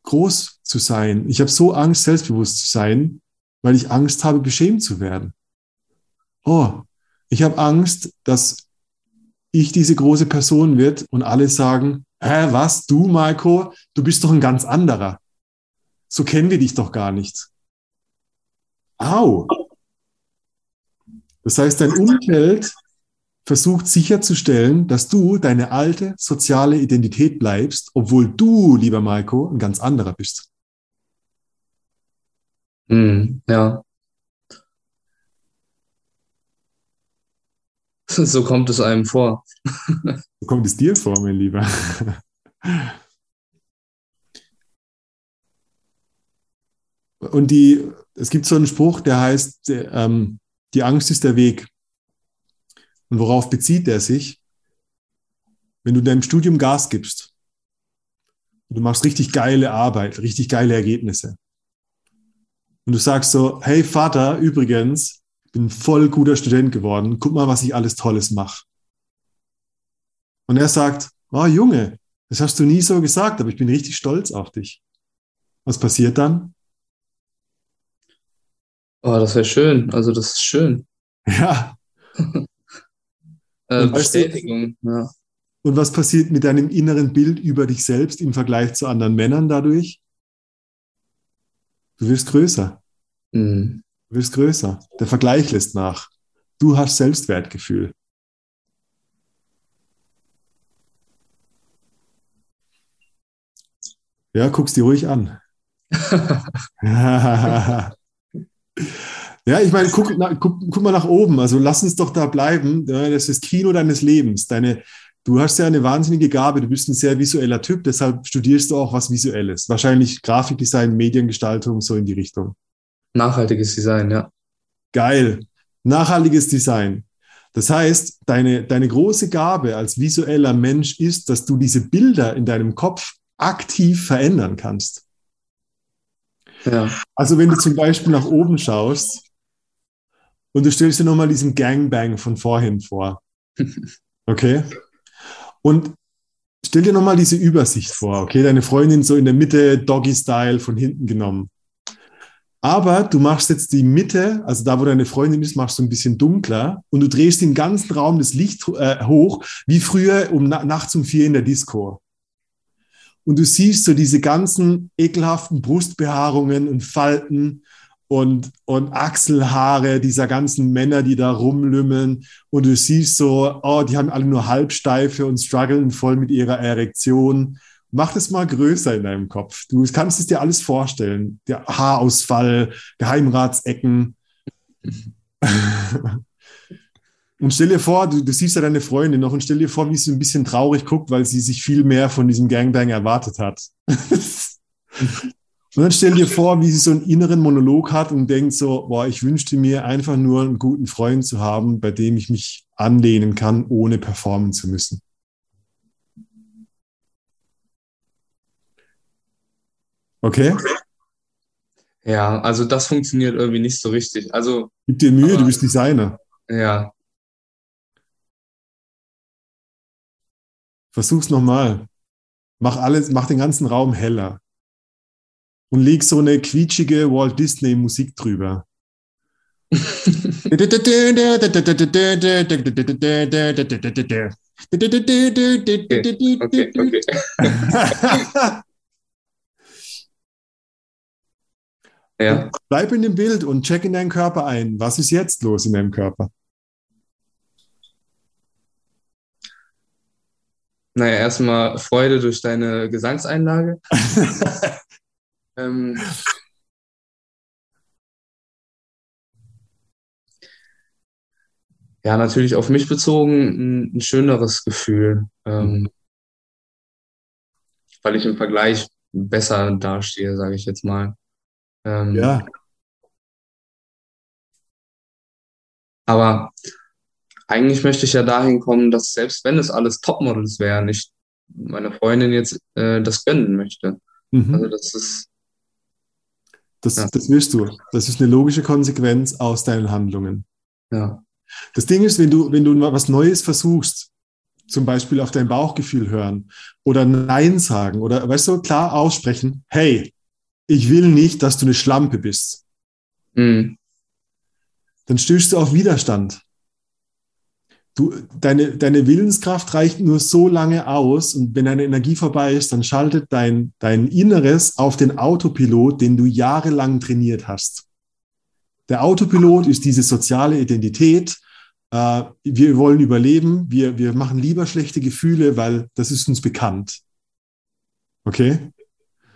groß zu sein. Ich habe so Angst, selbstbewusst zu sein, weil ich Angst habe, beschämt zu werden. Oh, Ich habe Angst, dass ich diese große Person wird und alle sagen, hä, was, du, Marco, du bist doch ein ganz anderer. So kennen wir dich doch gar nicht. Au. Das heißt, dein Umfeld versucht sicherzustellen, dass du deine alte soziale Identität bleibst, obwohl du, lieber Marco, ein ganz anderer bist. Hm, ja. So kommt es einem vor. So kommt es dir vor, mein Lieber. Und die, es gibt so einen Spruch, der heißt, ähm, die Angst ist der Weg. Und worauf bezieht er sich? Wenn du deinem Studium Gas gibst, du machst richtig geile Arbeit, richtig geile Ergebnisse. Und du sagst so, hey Vater, übrigens, bin ein voll guter Student geworden, guck mal, was ich alles Tolles mache. Und er sagt, oh Junge, das hast du nie so gesagt, aber ich bin richtig stolz auf dich. Was passiert dann? Oh, das wäre schön. Also das ist schön. Ja. Äh, Und weißt du- Bestätigung, ja. Und was passiert mit deinem inneren Bild über dich selbst im Vergleich zu anderen Männern dadurch? Du wirst größer. Hm. Du wirst größer. Der Vergleich lässt nach. Du hast Selbstwertgefühl. Ja, guck's dir ruhig an. ja, ich meine, guck, na, guck, guck mal nach oben. Also lass uns doch da bleiben. Ja, Das ist Kino deines Lebens. Deine, du hast ja eine wahnsinnige Gabe. Du bist ein sehr visueller Typ. Deshalb studierst du auch was Visuelles. Wahrscheinlich Grafikdesign, Mediengestaltung, so in die Richtung. Nachhaltiges Design, ja. Geil. Nachhaltiges Design. Das heißt, deine, deine große Gabe als visueller Mensch ist, dass du diese Bilder in deinem Kopf aktiv verändern kannst. Ja. Also wenn du zum Beispiel nach oben schaust und du stellst dir nochmal diesen Gangbang von vorhin vor. Okay? Und stell dir nochmal diese Übersicht vor, okay? Deine Freundin so in der Mitte, Doggy-Style, von hinten genommen. Aber du machst jetzt die Mitte, also da, wo deine Freundin ist, machst du ein bisschen dunkler und du drehst im ganzen Raum das Licht äh, hoch, wie früher um na nachts um vier in der Disco. Und du siehst so diese ganzen ekelhaften Brustbehaarungen und Falten und, und Achselhaare dieser ganzen Männer, die da rumlümmeln. Und du siehst so, oh, die haben alle nur Halbsteife und strugglen voll mit ihrer Erektion. Mach das mal größer in deinem Kopf. Du kannst es dir alles vorstellen. Der Haarausfall, Geheimratsecken. Und stell dir vor, du, du siehst ja deine Freundin noch und stell dir vor, wie sie ein bisschen traurig guckt, weil sie sich viel mehr von diesem Gangbang erwartet hat. und dann stell dir vor, wie sie so einen inneren Monolog hat und denkt so, boah, ich wünschte mir einfach nur einen guten Freund zu haben, bei dem ich mich anlehnen kann, ohne performen zu müssen. Okay? Ja, also das funktioniert irgendwie nicht so richtig. Also, Gib dir Mühe, Aber- du bist Designer. ja, Versuch's nochmal. Mach alles, mach den ganzen Raum heller. Und leg so eine quietschige Walt Disney Musik drüber. okay, okay. Ja, Bleib in dem Bild und check in deinen Körper ein. Was ist jetzt los in deinem Körper? Naja, erstmal Freude durch deine Gesangseinlage. Ähm, ja, natürlich auf mich bezogen ein, ein schöneres Gefühl, ähm, weil ich im Vergleich besser dastehe, sage ich jetzt mal. Ähm, Ja, Aber eigentlich möchte ich ja dahin kommen, dass selbst wenn es alles Topmodels wären, ich meine Freundin jetzt äh, das gönnen möchte. mhm. Also das ist, das, ja. das wirst du. Das ist eine logische Konsequenz aus deinen Handlungen. ja, Das Ding ist, wenn du, wenn du mal was Neues versuchst, zum Beispiel auf dein Bauchgefühl hören oder Nein sagen oder, weißt du, klar aussprechen, hey, ich will nicht, dass du eine Schlampe bist, mm, dann stößt du auf Widerstand. Du, deine, deine Willenskraft reicht nur so lange aus und wenn deine Energie vorbei ist, dann schaltet dein, dein Inneres auf den Autopilot, den du jahrelang trainiert hast. Der Autopilot ist diese soziale Identität. Äh, wir wollen überleben, wir, wir machen lieber schlechte Gefühle, weil das ist uns bekannt. Okay?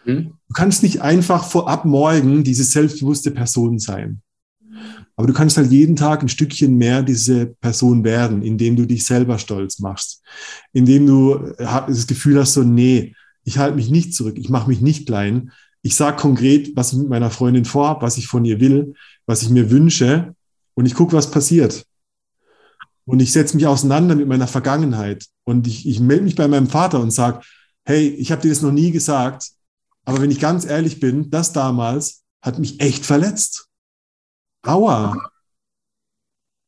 Mhm. Du kannst nicht einfach vorab morgen diese selbstbewusste Person sein. Aber du kannst halt jeden Tag ein Stückchen mehr diese Person werden, indem du dich selber stolz machst, indem du das Gefühl hast, so, nee, ich halte mich nicht zurück, ich mache mich nicht klein. Ich sage konkret, was ich mit meiner Freundin vorhabe, was ich von ihr will, was ich mir wünsche und ich gucke, was passiert. Und ich setze mich auseinander mit meiner Vergangenheit und ich, ich melde mich bei meinem Vater und sage, hey, ich habe dir das noch nie gesagt, aber wenn ich ganz ehrlich bin, das damals hat mich echt verletzt. Aua.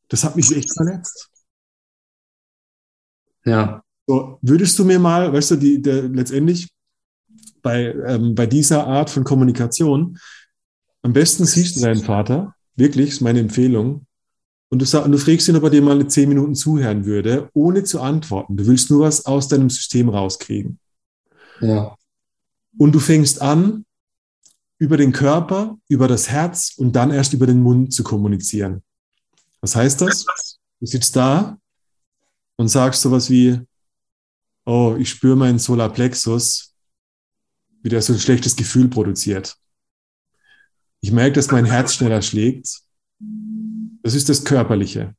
Das hat mich echt verletzt. Ja. So, würdest du mir mal, weißt du, die, der, letztendlich bei, ähm, bei dieser Art von Kommunikation, am besten siehst du deinen Vater, wirklich, ist meine Empfehlung, und du, sag, und du fragst ihn, ob er dir mal zehn Minuten zuhören würde, ohne zu antworten. Du willst nur was aus deinem System rauskriegen. Ja. Und du fängst an, über den Körper, über das Herz und dann erst über den Mund zu kommunizieren. Was heißt das? Du sitzt da und sagst sowas wie, oh, ich spüre meinen Solarplexus, wie der so ein schlechtes Gefühl produziert. Ich merke, dass mein Herz schneller schlägt. Das ist das Körperliche.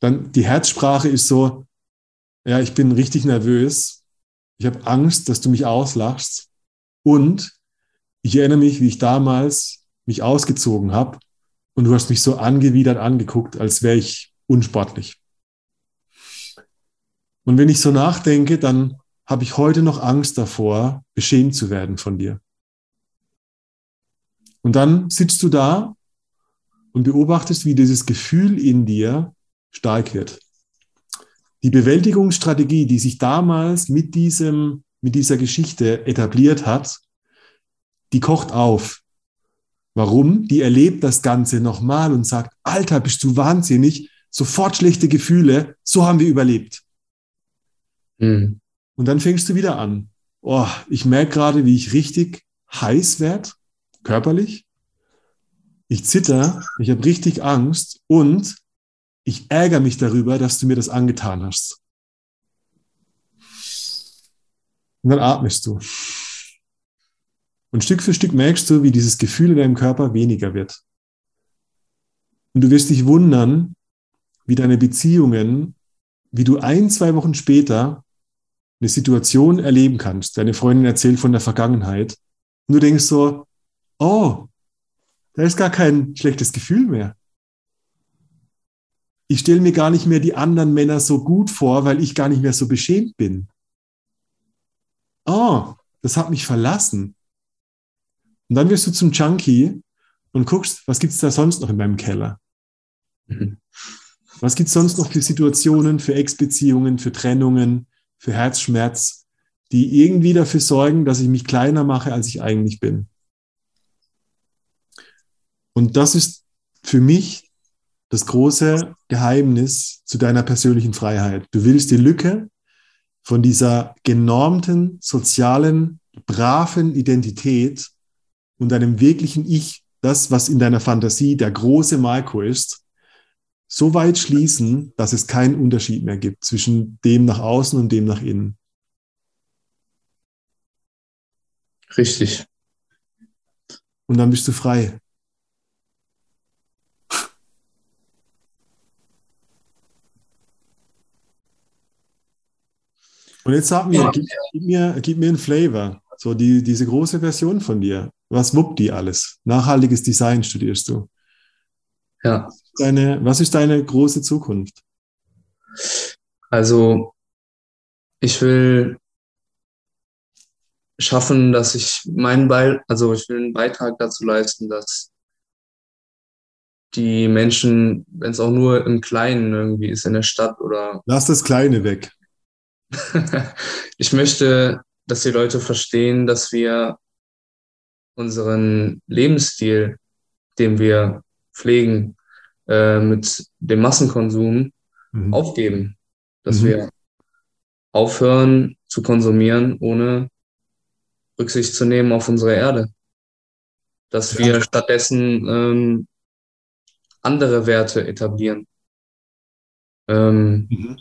Dann die Herzsprache ist so, ja, ich bin richtig nervös. Ich habe Angst, dass du mich auslachst. Und ich erinnere mich, wie ich damals mich ausgezogen habe und du hast mich so angewidert angeguckt, als wäre ich unsportlich. Und wenn ich so nachdenke, dann habe ich heute noch Angst davor, beschämt zu werden von dir. Und dann sitzt du da und beobachtest, wie dieses Gefühl in dir stark wird. Die Bewältigungsstrategie, die sich damals mit diesem, mit dieser Geschichte etabliert hat, die kocht auf. Warum? Die erlebt das Ganze nochmal und sagt, Alter, bist du wahnsinnig, sofort schlechte Gefühle, so haben wir überlebt. Mhm. Und dann fängst du wieder an. Oh, ich merke gerade, wie ich richtig heiß werde, körperlich. Ich zitter, ich habe richtig Angst und ich ärgere mich darüber, dass du mir das angetan hast. Und dann atmest du. Und Stück für Stück merkst du, wie dieses Gefühl in deinem Körper weniger wird. Und du wirst dich wundern, wie deine Beziehungen, wie du ein, zwei Wochen später eine Situation erleben kannst. Deine Freundin erzählt von der Vergangenheit. Und du denkst so, oh, da ist gar kein schlechtes Gefühl mehr. Ich stelle mir gar nicht mehr die anderen Männer so gut vor, weil ich gar nicht mehr so beschämt bin. Oh, das hat mich verlassen. Und dann wirst du zum Junkie und guckst, was gibt es da sonst noch in meinem Keller? Mhm. Was gibt es sonst noch für Situationen, für Ex-Beziehungen, für Trennungen, für Herzschmerz, die irgendwie dafür sorgen, dass ich mich kleiner mache, als ich eigentlich bin? Und das ist für mich das große Geheimnis zu deiner persönlichen Freiheit. Du willst die Lücke von dieser genormten, sozialen, braven Identität und deinem wirklichen Ich, das, was in deiner Fantasie der große Marco ist, so weit schließen, dass es keinen Unterschied mehr gibt zwischen dem nach außen und dem nach innen. Richtig. Und dann bist du frei. Und jetzt sag mir, gib, gib mir, gib mir einen Flavor. So die, diese große Version von dir. Was wuppt die alles? Nachhaltiges Design studierst du. Ja. Deine, was ist deine große Zukunft? Also, ich will schaffen, dass ich meinen Beil, also ich will einen Beitrag dazu leisten, dass die Menschen, wenn es auch nur im Kleinen irgendwie ist, in der Stadt oder. Lass das Kleine weg. ich möchte dass die Leute verstehen, dass wir unseren Lebensstil, den wir pflegen, äh, mit dem Massenkonsum mhm. aufgeben. Dass Mhm. wir aufhören zu konsumieren, ohne Rücksicht zu nehmen auf unsere Erde. Dass Ja. wir stattdessen ähm, andere Werte etablieren. Ähm, Mhm.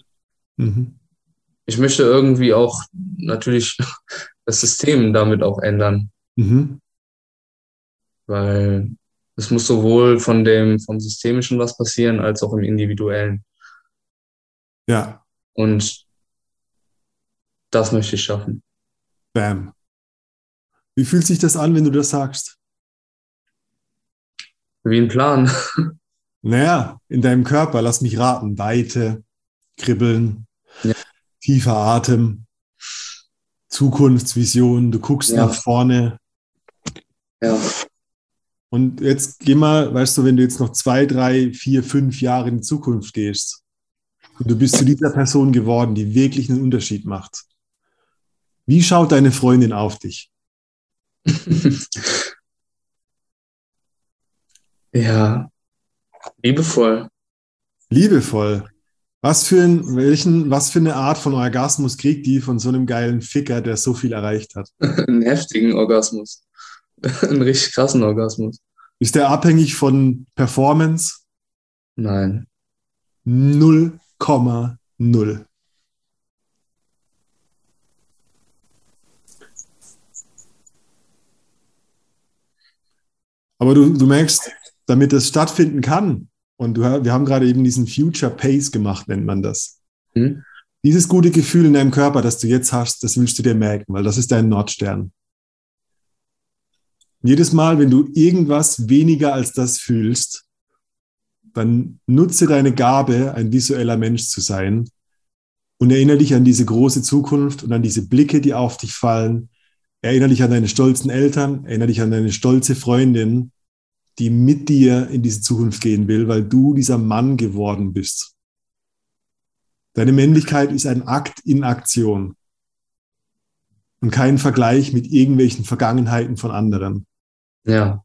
Mhm. ich möchte irgendwie auch natürlich das System damit auch ändern, Mhm. Weil es muss sowohl von dem, vom Systemischen was passieren, als auch im Individuellen. Ja, Und das möchte ich schaffen. bam. Wie fühlt sich das an, wenn du das sagst? Wie ein Plan. Naja, in deinem Körper, lass mich raten, Weite, Kribbeln, Ja. tiefer Atem, Zukunftsvision, du guckst Ja. nach vorne. Ja, Und jetzt geh mal, weißt du, wenn du jetzt noch zwei, drei, vier, fünf Jahre in die Zukunft gehst und du bist zu dieser Person geworden, die wirklich einen Unterschied macht. Wie schaut deine Freundin auf dich? ja, liebevoll. Liebevoll. Was für, ein, welchen, was für eine Art von Orgasmus kriegt die von so einem geilen Ficker, der so viel erreicht hat? Einen heftigen Orgasmus. Einen richtig krassen Orgasmus. Ist der abhängig von Performance? Nein. 0,0. Aber du, du merkst, damit das stattfinden kann, und du, wir haben gerade eben diesen Future Pace gemacht, nennt man das. Hm? Dieses gute Gefühl in deinem Körper, das du jetzt hast, das willst du dir merken, weil das ist dein Nordstern. Jedes Mal, wenn du irgendwas weniger als das fühlst, dann nutze deine Gabe, ein visueller Mensch zu sein und erinnere dich an diese große Zukunft und an diese Blicke, die auf dich fallen. Erinnere dich an deine stolzen Eltern, erinnere dich an deine stolze Freundin, die mit dir in diese Zukunft gehen will, weil du dieser Mann geworden bist. Deine Männlichkeit ist ein Akt in Aktion und kein Vergleich mit irgendwelchen Vergangenheiten von anderen. Ja.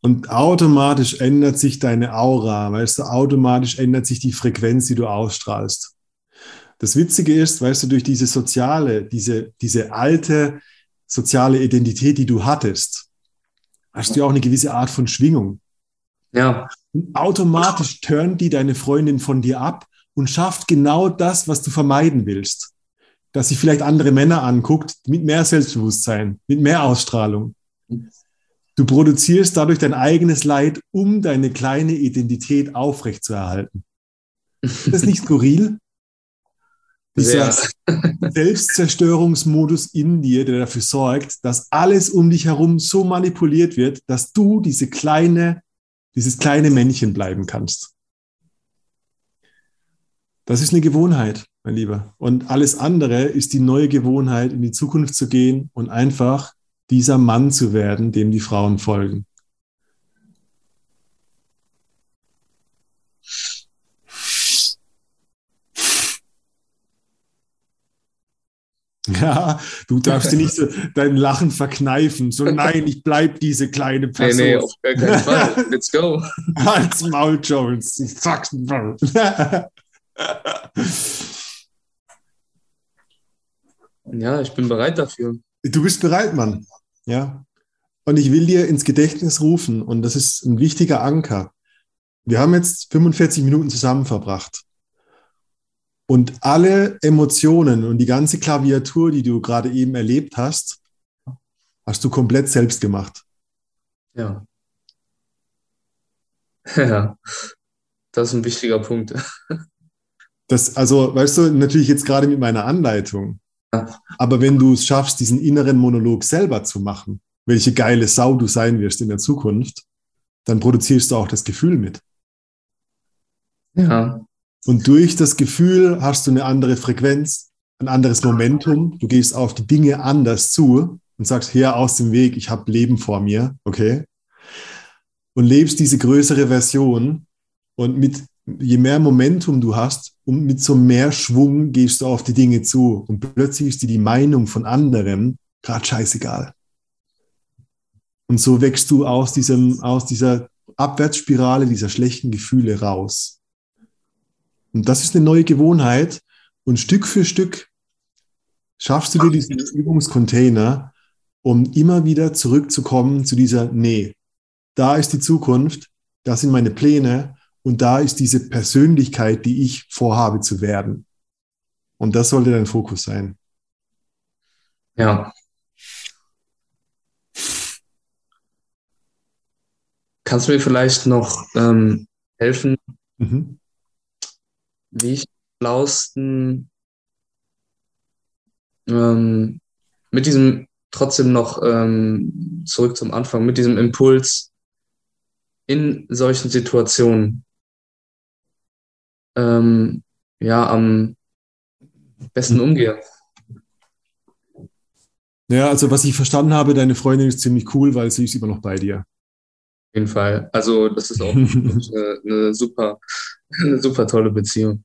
Und automatisch ändert sich deine Aura, weißt du, automatisch ändert sich die Frequenz, die du ausstrahlst. Das Witzige ist, weißt du, durch diese soziale, diese, diese alte soziale Identität, die du hattest, hast du ja auch eine gewisse Art von Schwingung. Ja. Und automatisch turnt die deine Freundin von dir ab und schafft genau das, was du vermeiden willst. Dass sie vielleicht andere Männer anguckt mit mehr Selbstbewusstsein, mit mehr Ausstrahlung. Du produzierst dadurch dein eigenes Leid, um deine kleine Identität aufrechtzuerhalten. Ist das nicht skurril? Dieser. Selbstzerstörungsmodus in dir, der dafür sorgt, dass alles um dich herum so manipuliert wird, dass du diese kleine, dieses kleine Männchen bleiben kannst. Das ist eine Gewohnheit, mein Lieber. Und alles andere ist die neue Gewohnheit, in die Zukunft zu gehen und einfach dieser Mann zu werden, dem die Frauen folgen. Ja, du darfst dir nicht so dein Lachen verkneifen. So, nein, ich bleib diese kleine Nee, Person. nee, auf gar keinen Fall. Let's go. Als Maul Jones. Ich mal. Ja, ich bin bereit dafür. Du bist bereit, Mann. Ja. Und ich will dir ins Gedächtnis rufen, und das ist ein wichtiger Anker. Wir haben jetzt 45 Minuten zusammen verbracht. Und alle Emotionen und die ganze Klaviatur, die du gerade eben erlebt hast, hast du komplett selbst gemacht. Ja. Ja. Das ist ein wichtiger Punkt. Das, also, weißt du, natürlich jetzt gerade mit meiner Anleitung. Aber wenn du es schaffst, diesen inneren Monolog selber zu machen, welche geile Sau du sein wirst in der Zukunft, dann produzierst du auch das Gefühl mit. Ja. Und durch das Gefühl hast du eine andere Frequenz, ein anderes Momentum. Du gehst auf die Dinge anders zu und sagst, her aus dem Weg, ich habe Leben vor mir, okay? Und lebst diese größere Version und mit je mehr Momentum du hast und mit so mehr Schwung gehst du auf die Dinge zu und plötzlich ist dir die Meinung von anderen gerade scheißegal. Und so wächst du aus diesem, aus dieser Abwärtsspirale dieser schlechten Gefühle raus. Und das ist eine neue Gewohnheit. Und Stück für Stück schaffst du dir diesen Übungscontainer, um immer wieder zurückzukommen zu dieser, nee, da ist die Zukunft, das sind meine Pläne und da ist diese Persönlichkeit, die ich vorhabe zu werden. Und das sollte dein Fokus sein. Ja. Kannst du mir vielleicht noch ähm, helfen, mhm. wie ich schlausten ähm, mit diesem trotzdem noch ähm, zurück zum Anfang, mit diesem Impuls in solchen Situationen ähm, ja am besten umgehe. Ja, also was ich verstanden habe, deine Freundin ist ziemlich cool, weil sie ist immer noch bei dir. Auf jeden Fall. Also das ist auch eine, eine, super, eine super tolle Beziehung.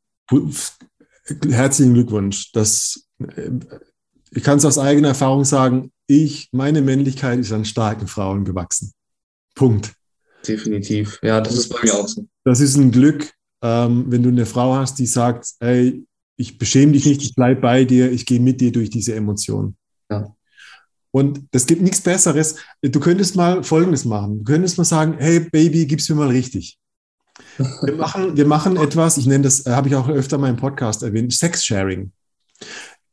Herzlichen Glückwunsch. Das, äh, ich kann es aus eigener Erfahrung sagen, ich, meine Männlichkeit ist an starken Frauen gewachsen. Punkt. Definitiv. Ja, das ist bei mir auch so. Das ist ein Glück, ähm, wenn du eine Frau hast, die sagt, ey, ich beschäme dich nicht, ich bleibe bei dir, ich gehe mit dir durch diese Emotionen. Ja. Und das gibt nichts Besseres. Du könntest mal Folgendes machen. Du könntest mal sagen, hey Baby, gib's mir mal richtig. Wir machen, wir machen etwas, ich nenne das, äh, habe ich auch öfter mal im Podcast erwähnt, Sex-Sharing.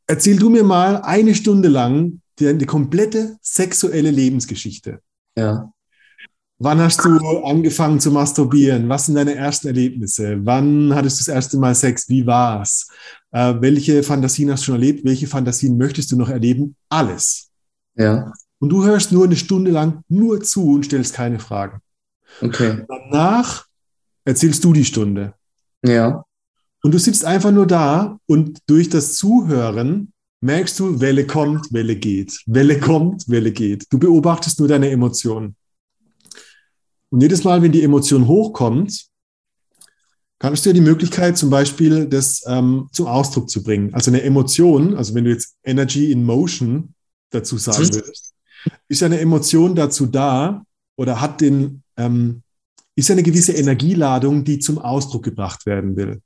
Erzähl du mir mal eine Stunde lang die, die komplette sexuelle Lebensgeschichte. Ja. Wann hast du angefangen zu masturbieren? Was sind deine ersten Erlebnisse? Wann hattest du das erste Mal Sex? Wie war's? Äh, welche Fantasien hast du schon erlebt? Welche Fantasien möchtest du noch erleben? Alles. Ja. Und du hörst nur eine Stunde lang nur zu und stellst keine Fragen. Okay. Danach erzählst du die Stunde. Ja. Und du sitzt einfach nur da und durch das Zuhören merkst du, Welle kommt, Welle geht. Welle kommt, Welle geht. Du beobachtest nur deine Emotionen. Und jedes Mal, wenn die Emotion hochkommt, kannst du dir die Möglichkeit, zum Beispiel das ähm, zum Ausdruck zu bringen. Also eine Emotion, also wenn du jetzt Energy in Motion dazu sagen mhm. würdest, ist eine Emotion dazu da oder hat den, ähm, ist eine gewisse Energieladung, die zum Ausdruck gebracht werden will.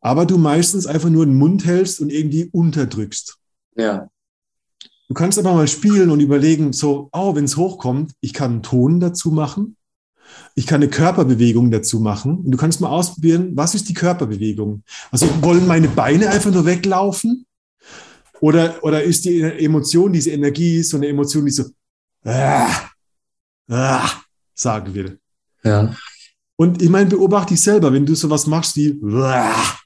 Aber du meistens einfach nur den Mund hältst und irgendwie unterdrückst. Ja. Du kannst aber mal spielen und überlegen, so, oh, wenn es hochkommt, ich kann einen Ton dazu machen. Ich kann eine Körperbewegung dazu machen. Und du kannst mal ausprobieren, was ist die Körperbewegung? Also wollen meine Beine einfach nur weglaufen? Oder, oder ist die Emotion, diese Energie, so eine Emotion, die so ah, ah, sagen will? Ja. Und ich meine, beobachte dich selber, wenn du sowas machst wie ah,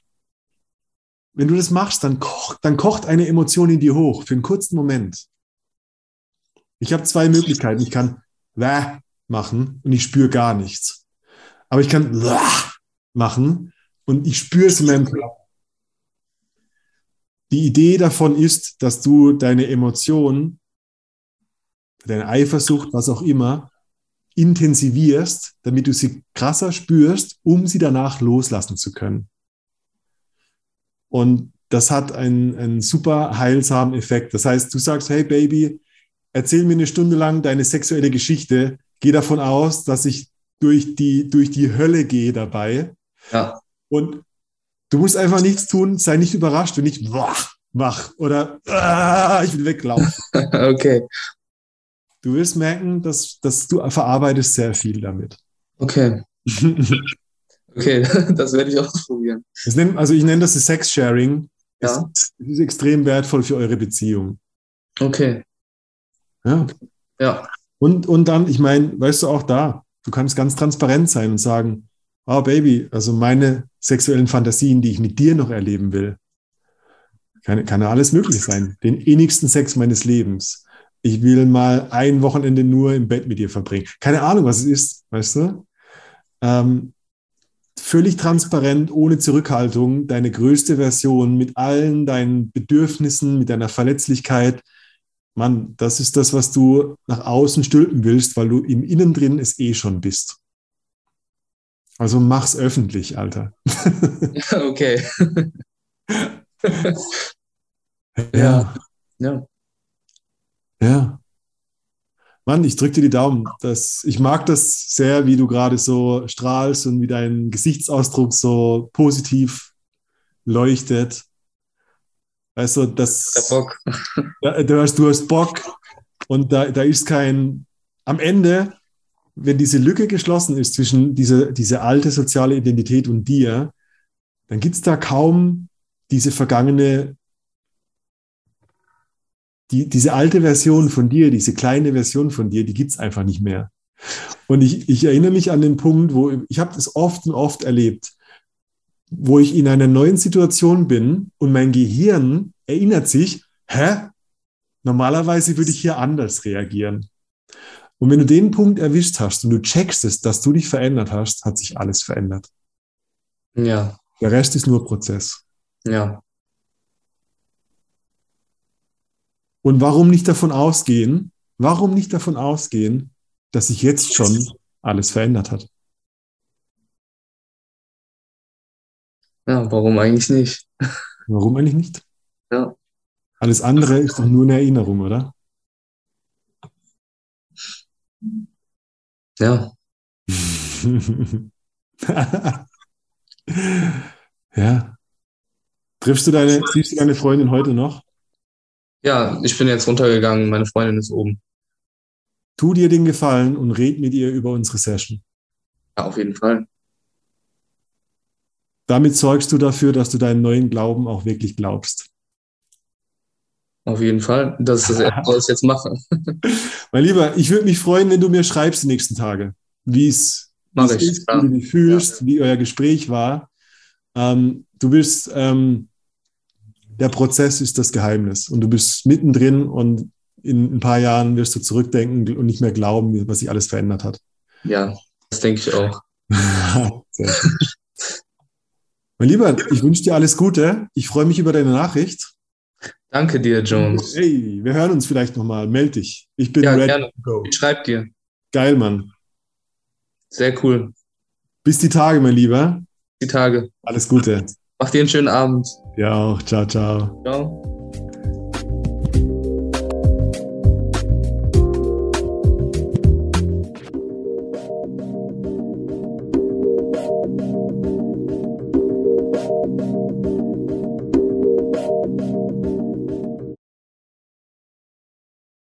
wenn du das machst, dann kocht, dann kocht eine Emotion in dir hoch für einen kurzen Moment. Ich habe zwei Möglichkeiten. Ich kann Wäh machen und ich spüre gar nichts. Aber ich kann Wäh machen und ich spüre es in meinem Körper. Die Idee davon ist, dass du deine Emotionen, deine Eifersucht, was auch immer, intensivierst, damit du sie krasser spürst, um sie danach loslassen zu können. Und das hat einen, einen super heilsamen Effekt. Das heißt, du sagst, hey Baby, erzähl mir eine Stunde lang deine sexuelle Geschichte. Geh davon aus, dass ich durch die, durch die Hölle gehe dabei. Ja. Und Du musst einfach nichts tun, sei nicht überrascht und nicht wach, wach oder ah, ich will weglaufen. okay. Du wirst merken, dass, dass du verarbeitest sehr viel damit. Okay. okay, das werde ich ausprobieren. Nennt, also ich nenne das Sex-Sharing. Ja. Es ist extrem wertvoll für eure Beziehung. Okay. Ja. Ja. Und, und dann, ich meine, weißt du auch da, du kannst ganz transparent sein und sagen, oh Baby, also meine sexuellen Fantasien, die ich mit dir noch erleben will, kann, kann ja alles möglich sein. Den innigsten Sex meines Lebens. Ich will mal ein Wochenende nur im Bett mit dir verbringen. Keine Ahnung, was es ist, weißt du? Ähm, völlig transparent, ohne Zurückhaltung, deine größte Version mit allen deinen Bedürfnissen, mit deiner Verletzlichkeit. Mann, das ist das, was du nach außen stülpen willst, weil du im Innen drin es eh schon bist. Also mach's öffentlich, Alter. okay. ja. Ja. Ja. Mann, ich drücke dir die Daumen. Das, ich mag das sehr, wie du gerade so strahlst und wie dein Gesichtsausdruck so positiv leuchtet. Also, das. Der Bock. Du hast, du hast Bock und da, da ist kein. Am Ende, wenn diese Lücke geschlossen ist zwischen dieser diese alte soziale Identität und dir, dann gibt es da kaum diese vergangene die, diese alte Version von dir, diese kleine Version von dir, die gibt's einfach nicht mehr. Und ich, ich erinnere mich an den Punkt, wo ich habe das oft und oft erlebt, wo ich in einer neuen Situation bin und mein Gehirn erinnert sich, hä? Normalerweise würde ich hier anders reagieren. Und wenn du den Punkt erwischt hast und du checkst es, dass du dich verändert hast, hat sich alles verändert. Ja. Der Rest ist nur Prozess. Ja. Und warum nicht davon ausgehen, warum nicht davon ausgehen, dass sich jetzt schon alles verändert hat? Ja, warum eigentlich nicht? Warum eigentlich nicht? Ja. Alles andere ist doch nur eine Erinnerung, oder? Ja. ja. Triffst du deine, siehst du deine Freundin heute noch? Ja, ich bin jetzt runtergegangen, meine Freundin ist oben. Tu dir den Gefallen und red mit ihr über unsere Session. Ja, auf jeden Fall. Damit sorgst du dafür, dass du deinen neuen Glauben auch wirklich glaubst. Auf jeden Fall. Das ist das Erste, was ich jetzt mache. mein Lieber, ich würde mich freuen, wenn du mir schreibst die nächsten Tage, wie es ich, ist, wie du dich fühlst, wie euer Gespräch war. Ähm, du bist, ähm, der Prozess ist das Geheimnis und du bist mittendrin und in ein paar Jahren wirst du zurückdenken und nicht mehr glauben, was sich alles verändert hat. Ja, das denke ich auch. Mein Lieber, ich wünsche dir alles Gute. Ich freue mich über deine Nachricht. Danke dir, Jones. Hey, wir hören uns vielleicht nochmal. Meld dich. Ich bin Ja, ready gerne. to go. Ich schreib dir. Geil, Mann. Sehr cool. Bis die Tage, mein Lieber. Die Tage. Alles Gute. Mach dir einen schönen Abend. Ja auch. Ciao, ciao. Ciao.